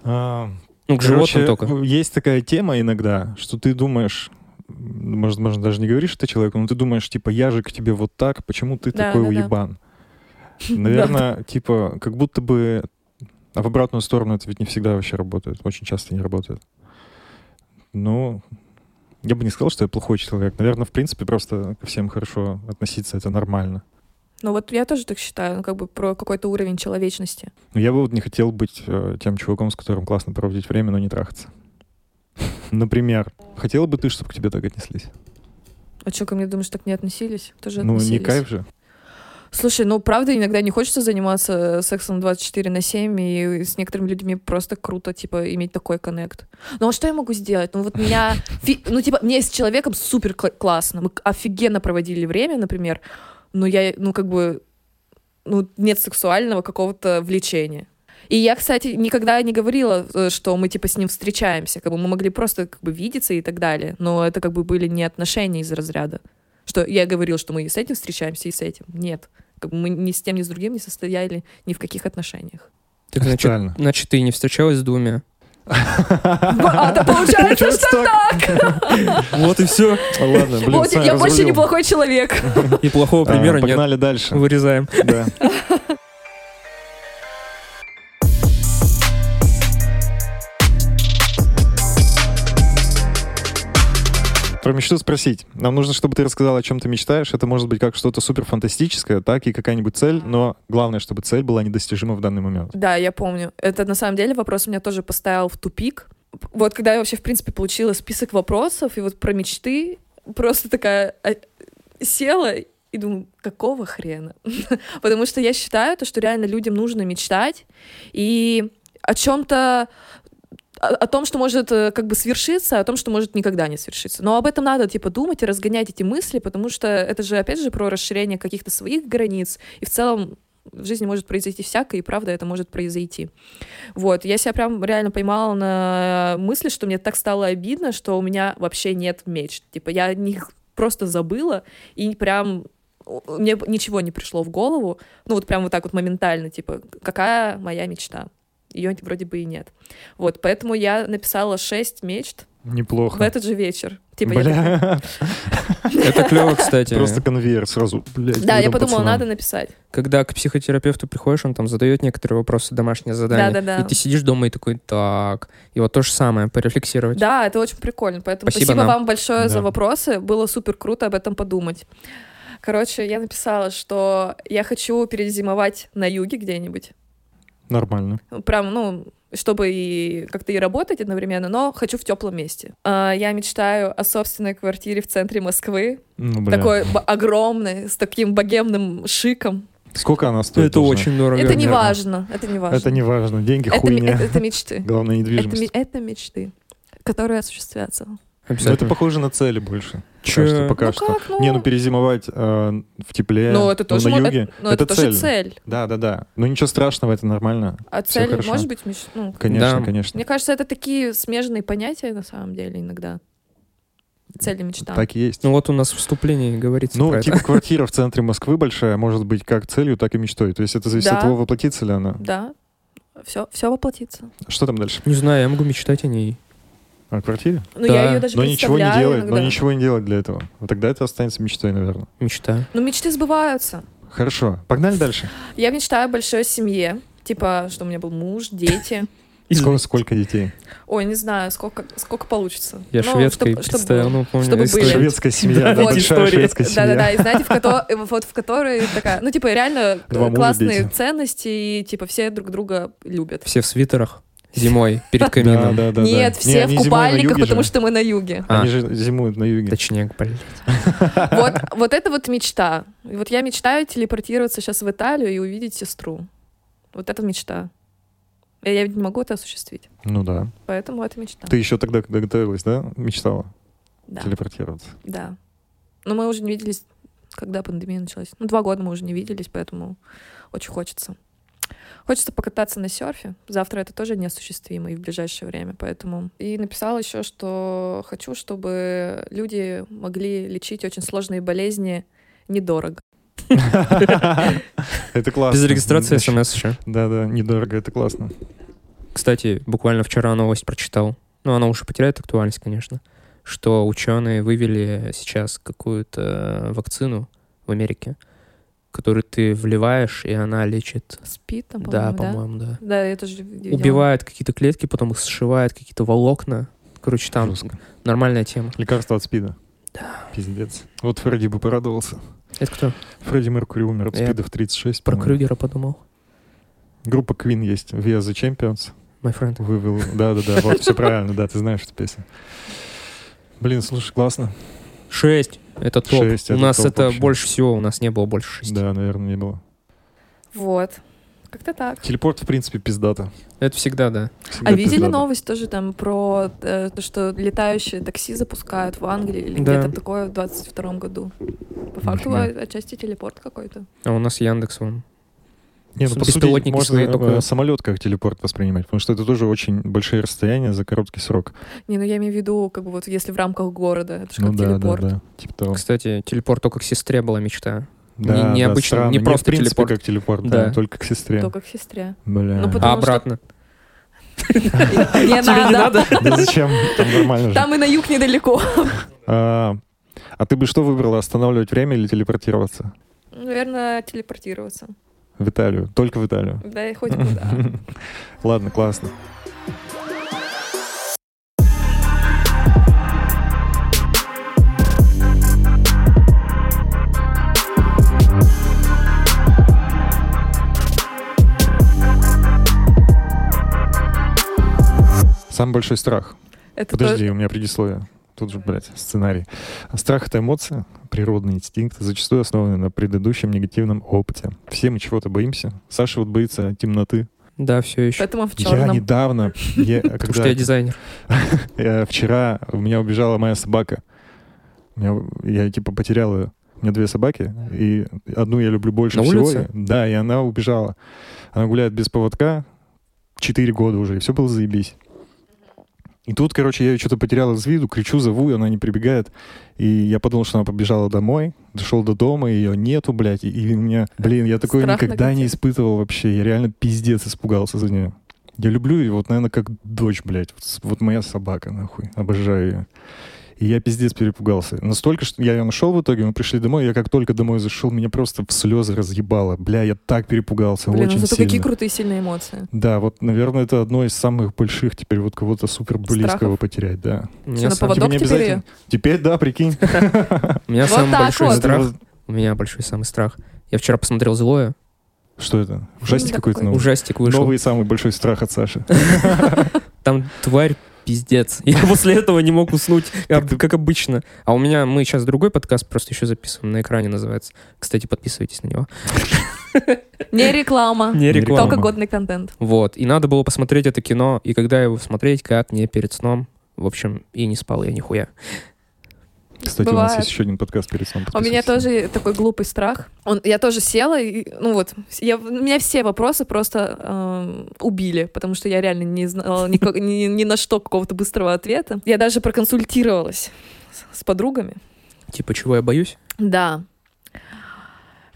А, Ну, к животным только. Есть такая тема иногда, что ты думаешь, может, можно даже не говоришь это человеку, но ты думаешь, типа, я же к тебе вот так, почему ты Да, такой да, да. уебан? Наверное, типа, как будто бы... А в обратную сторону это ведь не всегда вообще работает. Очень часто не работает. Ну, я бы не сказал, что я плохой человек. Наверное, в принципе, просто ко всем хорошо относиться, это нормально. Ну вот я тоже так считаю, ну как бы про какой-то уровень человечности. Но я бы вот не хотел быть э, тем чуваком, с которым классно проводить время, но не трахаться. Например, хотела бы ты, чтобы к тебе так отнеслись? А что, ко мне, думаешь, так не относились? Тоже Ну, не относились. кайф же. Слушай, ну правда иногда не хочется заниматься сексом 24 на 7, и с некоторыми людьми просто круто, типа, иметь такой коннект. Ну а что я могу сделать? Ну вот меня, ну типа, мне с человеком супер кла- классно, мы офигенно проводили время, например, но я, ну как бы, ну нет сексуального какого-то влечения. И я, кстати, никогда не говорила, э, что мы типа с ним встречаемся, как бы мы могли просто как бы видеться и так далее, но это как бы были не отношения из разряда. Что я говорил, что мы и с этим встречаемся, и с этим. Нет. Как бы мы ни с тем, ни с другим не состояли ни в каких отношениях. Так, значит, значит, ты не встречалась с двумя. А, да получается, что так! Вот и все. Ладно, блин, Вот я больше неплохой человек. И плохого А, примера нет. Погнали дальше. Вырезаем. Да. Про мечту спросить. Нам нужно, чтобы ты рассказал, о чем ты мечтаешь. Это может быть как что-то супер фантастическое, так и какая-нибудь цель, но главное, чтобы цель была недостижима в данный момент. Да, я помню. Это на самом деле вопрос меня тоже поставил в тупик. Вот когда я вообще, в принципе, получила список вопросов, и вот про мечты, просто такая а, села и думаю, какого хрена? Потому что я считаю, то, что реально людям нужно мечтать, и о чем-то о, о том, что может э, как бы свершиться, о том, что может никогда не свершиться. Но об этом надо, типа, думать и разгонять эти мысли, потому что это же, опять же, про расширение каких-то своих границ, и в целом в жизни может произойти всякое, и правда это может произойти. Вот, я себя прям реально поймала на мысли, что мне так стало обидно, что у меня вообще нет мечт. Типа, я них просто забыла, и прям мне ничего не пришло в голову, ну вот прям вот так вот моментально, типа, какая моя мечта? Ее вроде бы и нет. Вот, поэтому я написала шесть мечт в Неплохо. этот же вечер. Типа, Бля, Это клево, кстати. просто конвейер сразу. блядь, Да, я подумала, надо написать. Когда к психотерапевту приходишь, он там задает некоторые вопросы, домашнее задание. Да-да-да. И ты сидишь дома и такой, так. И вот то же самое, порефлексировать. Да, это очень прикольно. Поэтому Спасибо вам большое за Да. вопросы. Было супер круто об этом подумать. Короче, я написала, что я хочу перезимовать на юге где-нибудь. Нормально. Прям, ну, чтобы и как-то и работать одновременно, но хочу в теплом месте. А, Я мечтаю о собственной квартире в центре Москвы, Ну, бля. такой огромной, с таким богемным шиком. Сколько она стоит? Это должна? очень дорого. это не важно, это не важно. Это не важно. Деньги это, хуйня. это- это мечты. Главное, Это, недвижимость. ме- это мечты, которые осуществятся. Это похоже на цели больше. Пока что. Пока Ну что. как, ну? Не, ну перезимовать э, в тепле, Ну, это тоже, на юге. это, ну, это тоже цель. Да, да, да. Ну ничего страшного, это нормально. А Всё цель хорошо. может быть меч- ну, Конечно, Да. конечно. Мне кажется, это такие смежные понятия на самом деле иногда. Цель и мечта. Так и есть. Ну вот у нас в вступлении говорится Ну, про типа это. квартира в центре Москвы большая может быть как целью, так и мечтой. То есть это зависит Да. от того, воплотится ли она. Да. Все, все воплотится. Что там дальше? Не знаю, я могу мечтать о ней. О квартире? Ну, Да. я ее даже Но ничего не представляю делать, но иногда. ничего не делать для этого. Вот тогда это останется мечтой, наверное. Мечта. Ну, мечты сбываются. Хорошо, погнали дальше. Я мечтаю о большой семье. Типа, что у меня был муж, дети. Сколько, сколько детей? Ой, не знаю, сколько, сколько получится. Я Ну, чтоб- чтоб представил, было. ну, помню чтобы историю. были. Шведская семья, Да, да, вот. большая история. шведская семья. Да-да-да, и знаете, в, кото- э, вот в которой такая, ну, типа, реально Два мужа, классные дети. ценности, и, типа, все друг друга любят. Все в свитерах зимой перед Да, камином. да, да. Нет, да. все Не, в зимой купальниках, юге потому же. что мы на юге. А. Они же зимуют на юге. Точнее, блин. Вот, вот это вот мечта. И вот я мечтаю телепортироваться сейчас в Италию и увидеть сестру. Вот это мечта. Я ведь не могу это осуществить. Ну да. Поэтому это мечта. Ты еще тогда, когда готовилась, да, мечтала Да, телепортироваться? да. Но мы уже не виделись, когда пандемия началась. Ну, два года мы уже не виделись, поэтому очень хочется. Хочется покататься на серфе. Завтра это тоже неосуществимо и в ближайшее время, поэтому... И написала еще, что хочу, чтобы люди могли лечить очень сложные болезни недорого. Это классно. Без регистрации смс еще. Да-да, недорого, это классно. Кстати, буквально вчера новость прочитал. Ну, она уже потеряет актуальность, конечно. Что ученые вывели сейчас какую-то вакцину в Америке, которую ты вливаешь, и она лечит. Спит там, по-моему, да? по-моему, да. Да, я тоже видела. Убивает какие-то клетки, потом их сшивает, какие-то волокна. Короче, там Жестко. нормальная тема. Лекарство от спида. Да. Пиздец. Вот Фредди бы порадовался. Это кто? Фредди Меркури умер от Я спида в 36. Про по-моему. Крюгера подумал. Группа Queen есть. We are the Champions. My friend. Вывел. Да-да-да, вот все правильно, да, ты знаешь эту песню. Блин, слушай, классно. Шесть. Это топ. Шесть, у это нас топ это вообще. больше всего, у нас не было больше шести. Да, наверное, не было. Вот. Как-то так. Телепорт, в принципе, пиздата. Это всегда, да. Всегда А видели пиздата. новость тоже там про э, то, что летающие такси запускают в Англии или Да. где-то такое в 22 году? По факту Нифига. а- отчасти телепорт какой-то. А у нас Яндекс вон. Не, ну, по сути, Беспилотники можно свои только- самолет как телепорт воспринимать, потому что это тоже очень большие расстояния за короткий срок. Не, ну я имею в виду, как бы вот если в рамках города, это же ну как да, телепорт. да, да. Типа того. Кстати, телепорт только к сестре была мечта. Да, не да, обычно, странно. не просто в принципе, телепорт. как телепорт, да, Да. только к сестре. Только к сестре. Бля. Ну, А Потому что- обратно? Не не надо? Да зачем? Там нормально же. Там и на юг недалеко. А, а ты бы что выбрала, останавливать время или телепортироваться? Наверное, телепортироваться. В Италию. Только в Италию. Да и хоть куда. Ладно, классно. Самый большой страх. Это Подожди, у меня предисловие. Тут же, блядь, сценарий. Страх — это эмоция, природный инстинкт, зачастую основанный на предыдущем негативном опыте. Все мы чего-то боимся. Саша вот боится темноты. Да, все еще. Поэтому в Я черном. недавно, я- Потому когда что я дизайнер. я вчера у меня убежала моя собака. Я типа потерял ее. У меня две собаки, и одну я люблю больше На всего. улице? Да, и она убежала. Она гуляет без поводка четыре года уже, и все было заебись. И тут, короче, я ее что-то потерял из виду, кричу, зову, и она не прибегает. И я подумал, что она побежала домой, дошел до дома, ее нету, блядь. И, и у меня, блин, я такое Страх никогда не испытывал вообще. Я реально пиздец испугался за нее. Я люблю ее, вот, наверное, как дочь, блядь. Вот, вот моя собака, нахуй. Обожаю ее. И я пиздец перепугался. Настолько, что я ее нашел в итоге, мы пришли домой, я как только домой зашел, меня просто в слезы разъебало. Бля, я так перепугался, Блин, ну очень зато сильно. какие крутые сильные эмоции. Да, вот, наверное, это одно из самых больших теперь вот кого-то супер близкого Страхов? потерять, да. Меня, на сам- поводок теперь обязательно. Теперь, да, прикинь. у меня самый большой страх. У меня большой самый страх. Я вчера посмотрел «Злое». Что это? Ужастик да какой-то какой? новый? Ужастик вышел. Новый самый большой страх от Саши. Там тварь пиздец. Я после этого не мог уснуть, как, обычно. А у меня, мы сейчас другой подкаст просто еще записываем, на экране называется. Кстати, подписывайтесь на него. Не реклама. Не реклама. Только годный контент. Вот. И надо было посмотреть это кино, и когда его смотреть, как не перед сном. В общем, и не спал я нихуя. Кстати, у нас Бывает. есть еще один подкаст перед сном. У меня тоже такой глупый страх. Он, я тоже села, и, ну вот, я, у меня все вопросы просто эм, убили, потому что я реально не знала никак- ни, ни на что какого-то быстрого ответа. Я даже проконсультировалась с, с подругами. Типа, чего я боюсь? Да.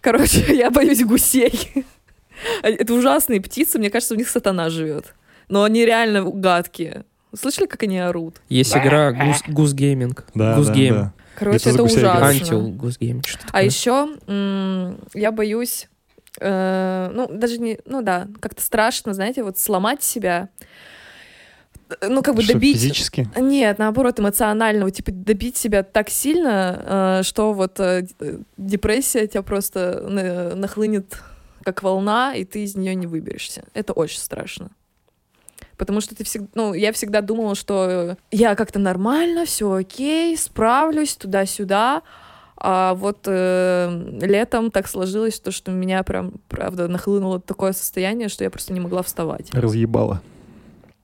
Короче, я боюсь гусей. Это ужасные птицы, мне кажется, у них сатана живет. Но они реально гадкие. Слышали, как они орут? Есть игра Goose, Goose Gaming. Да, Goose да, да. Короче, Это ужасно. Антил Goose Game. Что-то А еще я боюсь, э, ну, даже не, ну да, как-то страшно, знаете, вот сломать себя. Ну, как бы Что, добить... физически? Нет, наоборот, эмоционально, вот, типа, добить себя так сильно, э, что вот э, депрессия тебя просто на- нахлынет как волна, и ты из нее не выберешься. Это очень страшно. Потому что ты всегда, ну, я всегда думала, что я как-то нормально, все окей, справлюсь туда-сюда. А вот э, летом так сложилось, то, что меня прям, правда, нахлынуло такое состояние, что я просто не могла вставать. Разъебало.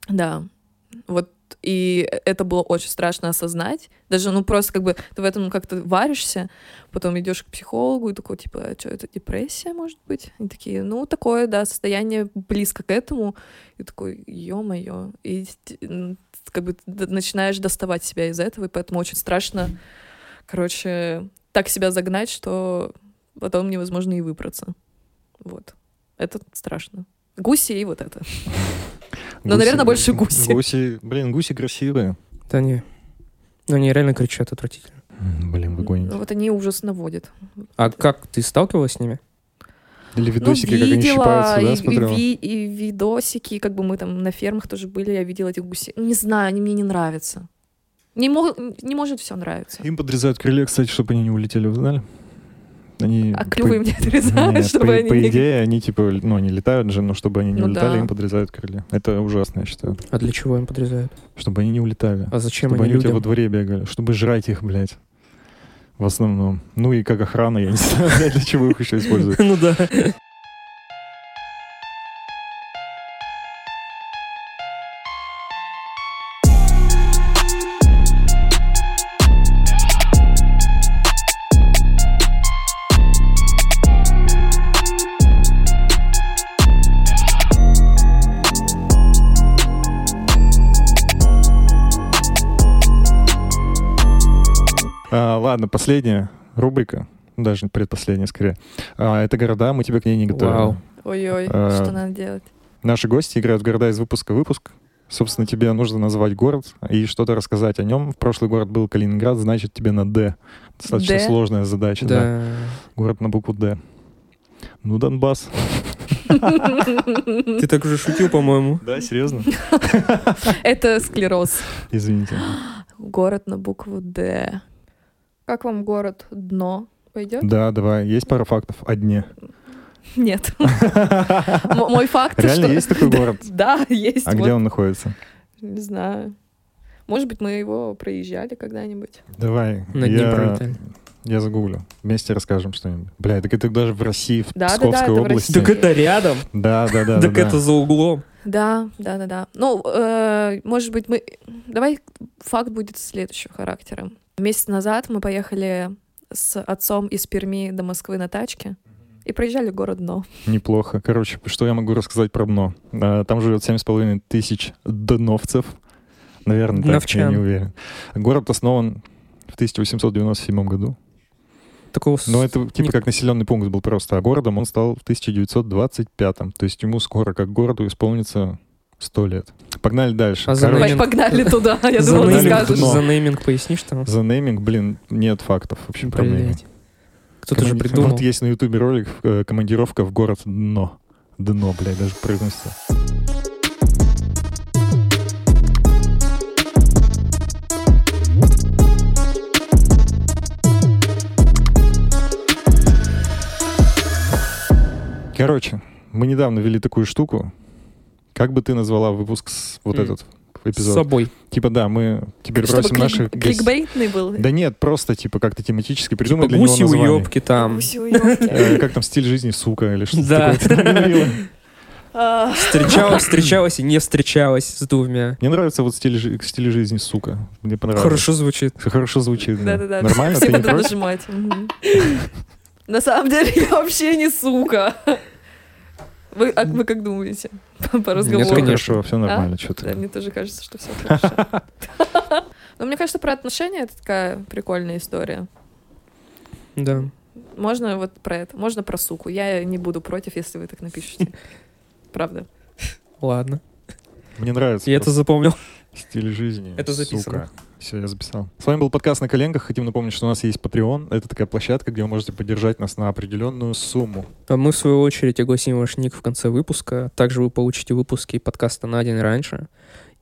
Да. Вот И это было очень страшно осознать. Даже, ну, просто как бы ты в этом как-то варишься, потом идешь к психологу и такой, типа, а что, это депрессия, может быть? И такие, ну, такое, да, состояние близко к этому. И такой, ё-моё. И как бы начинаешь доставать себя из этого, и поэтому очень страшно, короче, так себя загнать, что потом невозможно и выбраться. Вот. Это страшно. Гуси и вот это. Но, Гуси- наверное, больше гуси. Гуси, блин, гуси красивые. Да не. Ну, они реально кричат отвратительно. Блин, вы гоните. Ну, вот они ужас наводят. А как, ты сталкивалась с ними? Или видосики, ну, как они видела, щипаются, да, и, смотрела? и, и видосики, как бы мы там на фермах тоже были, я видела этих гусей. Не знаю, они мне не нравятся. Не, мо- не может все нравиться. Им подрезают крылья, кстати, чтобы они не улетели, вы знали? Они А по- клювы им не отрезают, Нет, чтобы по, они по идее, они типа, ну, они летают же, но чтобы они не Ну улетали, да. им подрезают крылья. Это ужасно, я считаю. А для чего им подрезают? Чтобы они не улетали. А зачем чтобы они они у тебя во дворе бегали. Чтобы жрать их, блядь. В основном. Ну и как охрана, я не знаю, для чего их еще используют. Ну да. Ладно, последняя рубрика. Даже предпоследняя, скорее. А, это города, мы тебя к ней не готовим. Вау. Ой-ой, А, что надо делать? Наши гости играют в города из выпуска в выпуск. Собственно, тебе нужно назвать город и что-то рассказать о нем. В прошлый город был Калининград, значит, тебе на Д. Достаточно Д? сложная задача, да. Да. Город на букву Д. Ну, Донбасс. Ты так уже шутил, по-моему. Да, серьезно? Это склероз. Извините. Город на букву Д. Как вам город? Дно пойдет? Да, давай. Есть пара фактов о дне. Нет. Мой факт, Реально что... есть такой город? Да, есть. А где он находится? Не знаю. Может быть, мы его проезжали когда-нибудь. Давай. Над ним я, пролетали. я загуглю. Вместе расскажем что-нибудь. Бля, так это даже в России, в Да-да-да, Псковской это в области. России. Так это рядом. Да, да, да. Так да, это да. за углом. Да, да, да, да. Ну, э, может быть, мы... Давай факт будет следующего характера. Месяц назад мы поехали с отцом из Перми до Москвы на тачке и проезжали город Дно. Неплохо. Короче, что я могу рассказать про дно? А, Там живет 7,5 тысяч дновцев. Наверное, так, я не уверен. Город основан в 1897 году. Такого... с- Но это типа не- как населенный пункт был просто, а городом он стал в 1925. То есть ему скоро, как городу, исполнится 100 лет. Погнали дальше. А за Короче, нейминг- погнали туда, я за, думала, ты нейминг скажешь. дно. за нейминг пояснишь там? за нейминг, блин, нет фактов. Вообще про нейминг. Блять. Кто-то же Команди- придумал. Вот есть на ютубе ролик э, «Командировка в город Дно». Дно, блядь, даже произносится. Короче, мы недавно вели такую штуку. Как бы ты назвала выпуск с- вот М. этот С эпизод? собой. Типа, да, мы теперь Чтобы просим клик- наших гостей... кликбейтный был. Да нет, просто типа как-то тематически придумай Типа для него название. уебки там. Гуси уёбки. Э, Как там стиль жизни, сука, или что-то такое. А, Встречалась, встречалась и не встречалась с двумя. Мне нравится вот стиль, жи- стиль жизни, сука. Мне понравилось. Хорошо звучит. Хорошо звучит. да. Да-да-да. Нормально? Все Ты не потом против? нажимать. На самом деле я вообще не сука. Вы, а вы как думаете по, по Нет, разговору? всё конечно. хорошо, все нормально. Что Да, ты? мне тоже кажется, что все хорошо. Но мне кажется, про отношения это такая прикольная история. Да. Можно вот про это, можно про суку. Я не буду против, если вы так напишете. Правда. Ладно. Мне нравится Я это запомнил. стиль жизни. Это записано. Все, я записал. С вами был подкаст «На коленках». Хотим напомнить, что у нас есть Patreon. Это такая площадка, где вы можете поддержать нас на определенную сумму. А мы, в свою очередь, огласим ваш ник в конце выпуска. Также вы получите выпуски подкаста на день раньше.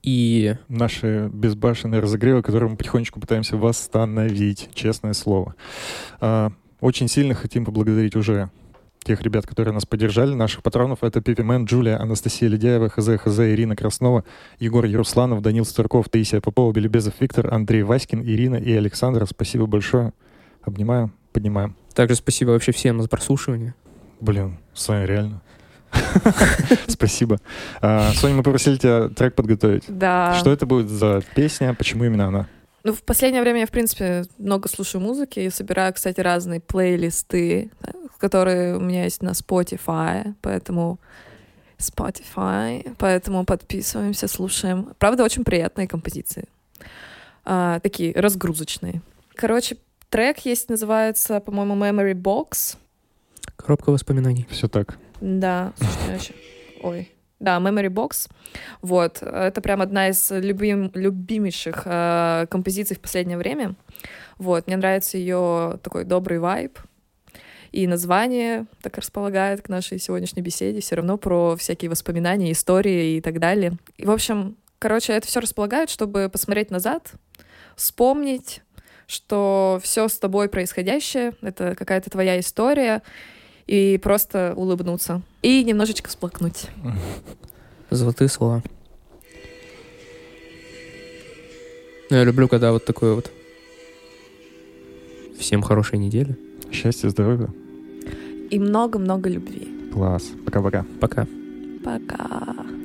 И Наши безбашенные разогревы, которые мы потихонечку пытаемся восстановить, честное слово. А, Очень сильно хотим поблагодарить уже тех ребят, которые нас поддержали, наших патронов. Это Пепимен, Джулия, Анастасия Ледяева, ХЗ, ХЗ, Ирина Краснова, Егор Ярусланов, Данил Старков, Таисия Попова, Белебезов Виктор, Андрей Васькин, Ирина и Александр. Спасибо большое. Обнимаем, поднимаем. также спасибо вообще всем за прослушивание. Блин, с вами реально. Спасибо. А, Соня, мы попросили тебя трек подготовить. Да. Что это будет за песня? Почему именно она? Ну, в последнее время я, в принципе, много слушаю музыки и собираю, кстати, разные плейлисты, которые у меня есть на Spotify, поэтому Spotify, поэтому подписываемся, слушаем. Правда, очень приятные композиции. А, такие разгрузочные. Короче, трек есть, называется, по-моему, Memory Box. Коробка воспоминаний. Все так. Да, слушай, Ой. Да, Memory Box. Вот. Это прям одна из любим, любимейших э, композиций в последнее время. Вот. Мне нравится ее такой добрый вайб. И название так располагает к нашей сегодняшней беседе. Все равно про всякие воспоминания, истории и так далее. И, в общем, короче, это все располагает, чтобы посмотреть назад, вспомнить, что все с тобой происходящее, это какая-то твоя история, и просто улыбнуться. И немножечко сплакнуть. Золотые слова. Ну, Я люблю, когда вот такое вот. Всем хорошей недели. Счастья, здоровья. И много-много любви. Класс. Пока-пока. Пока. Пока. So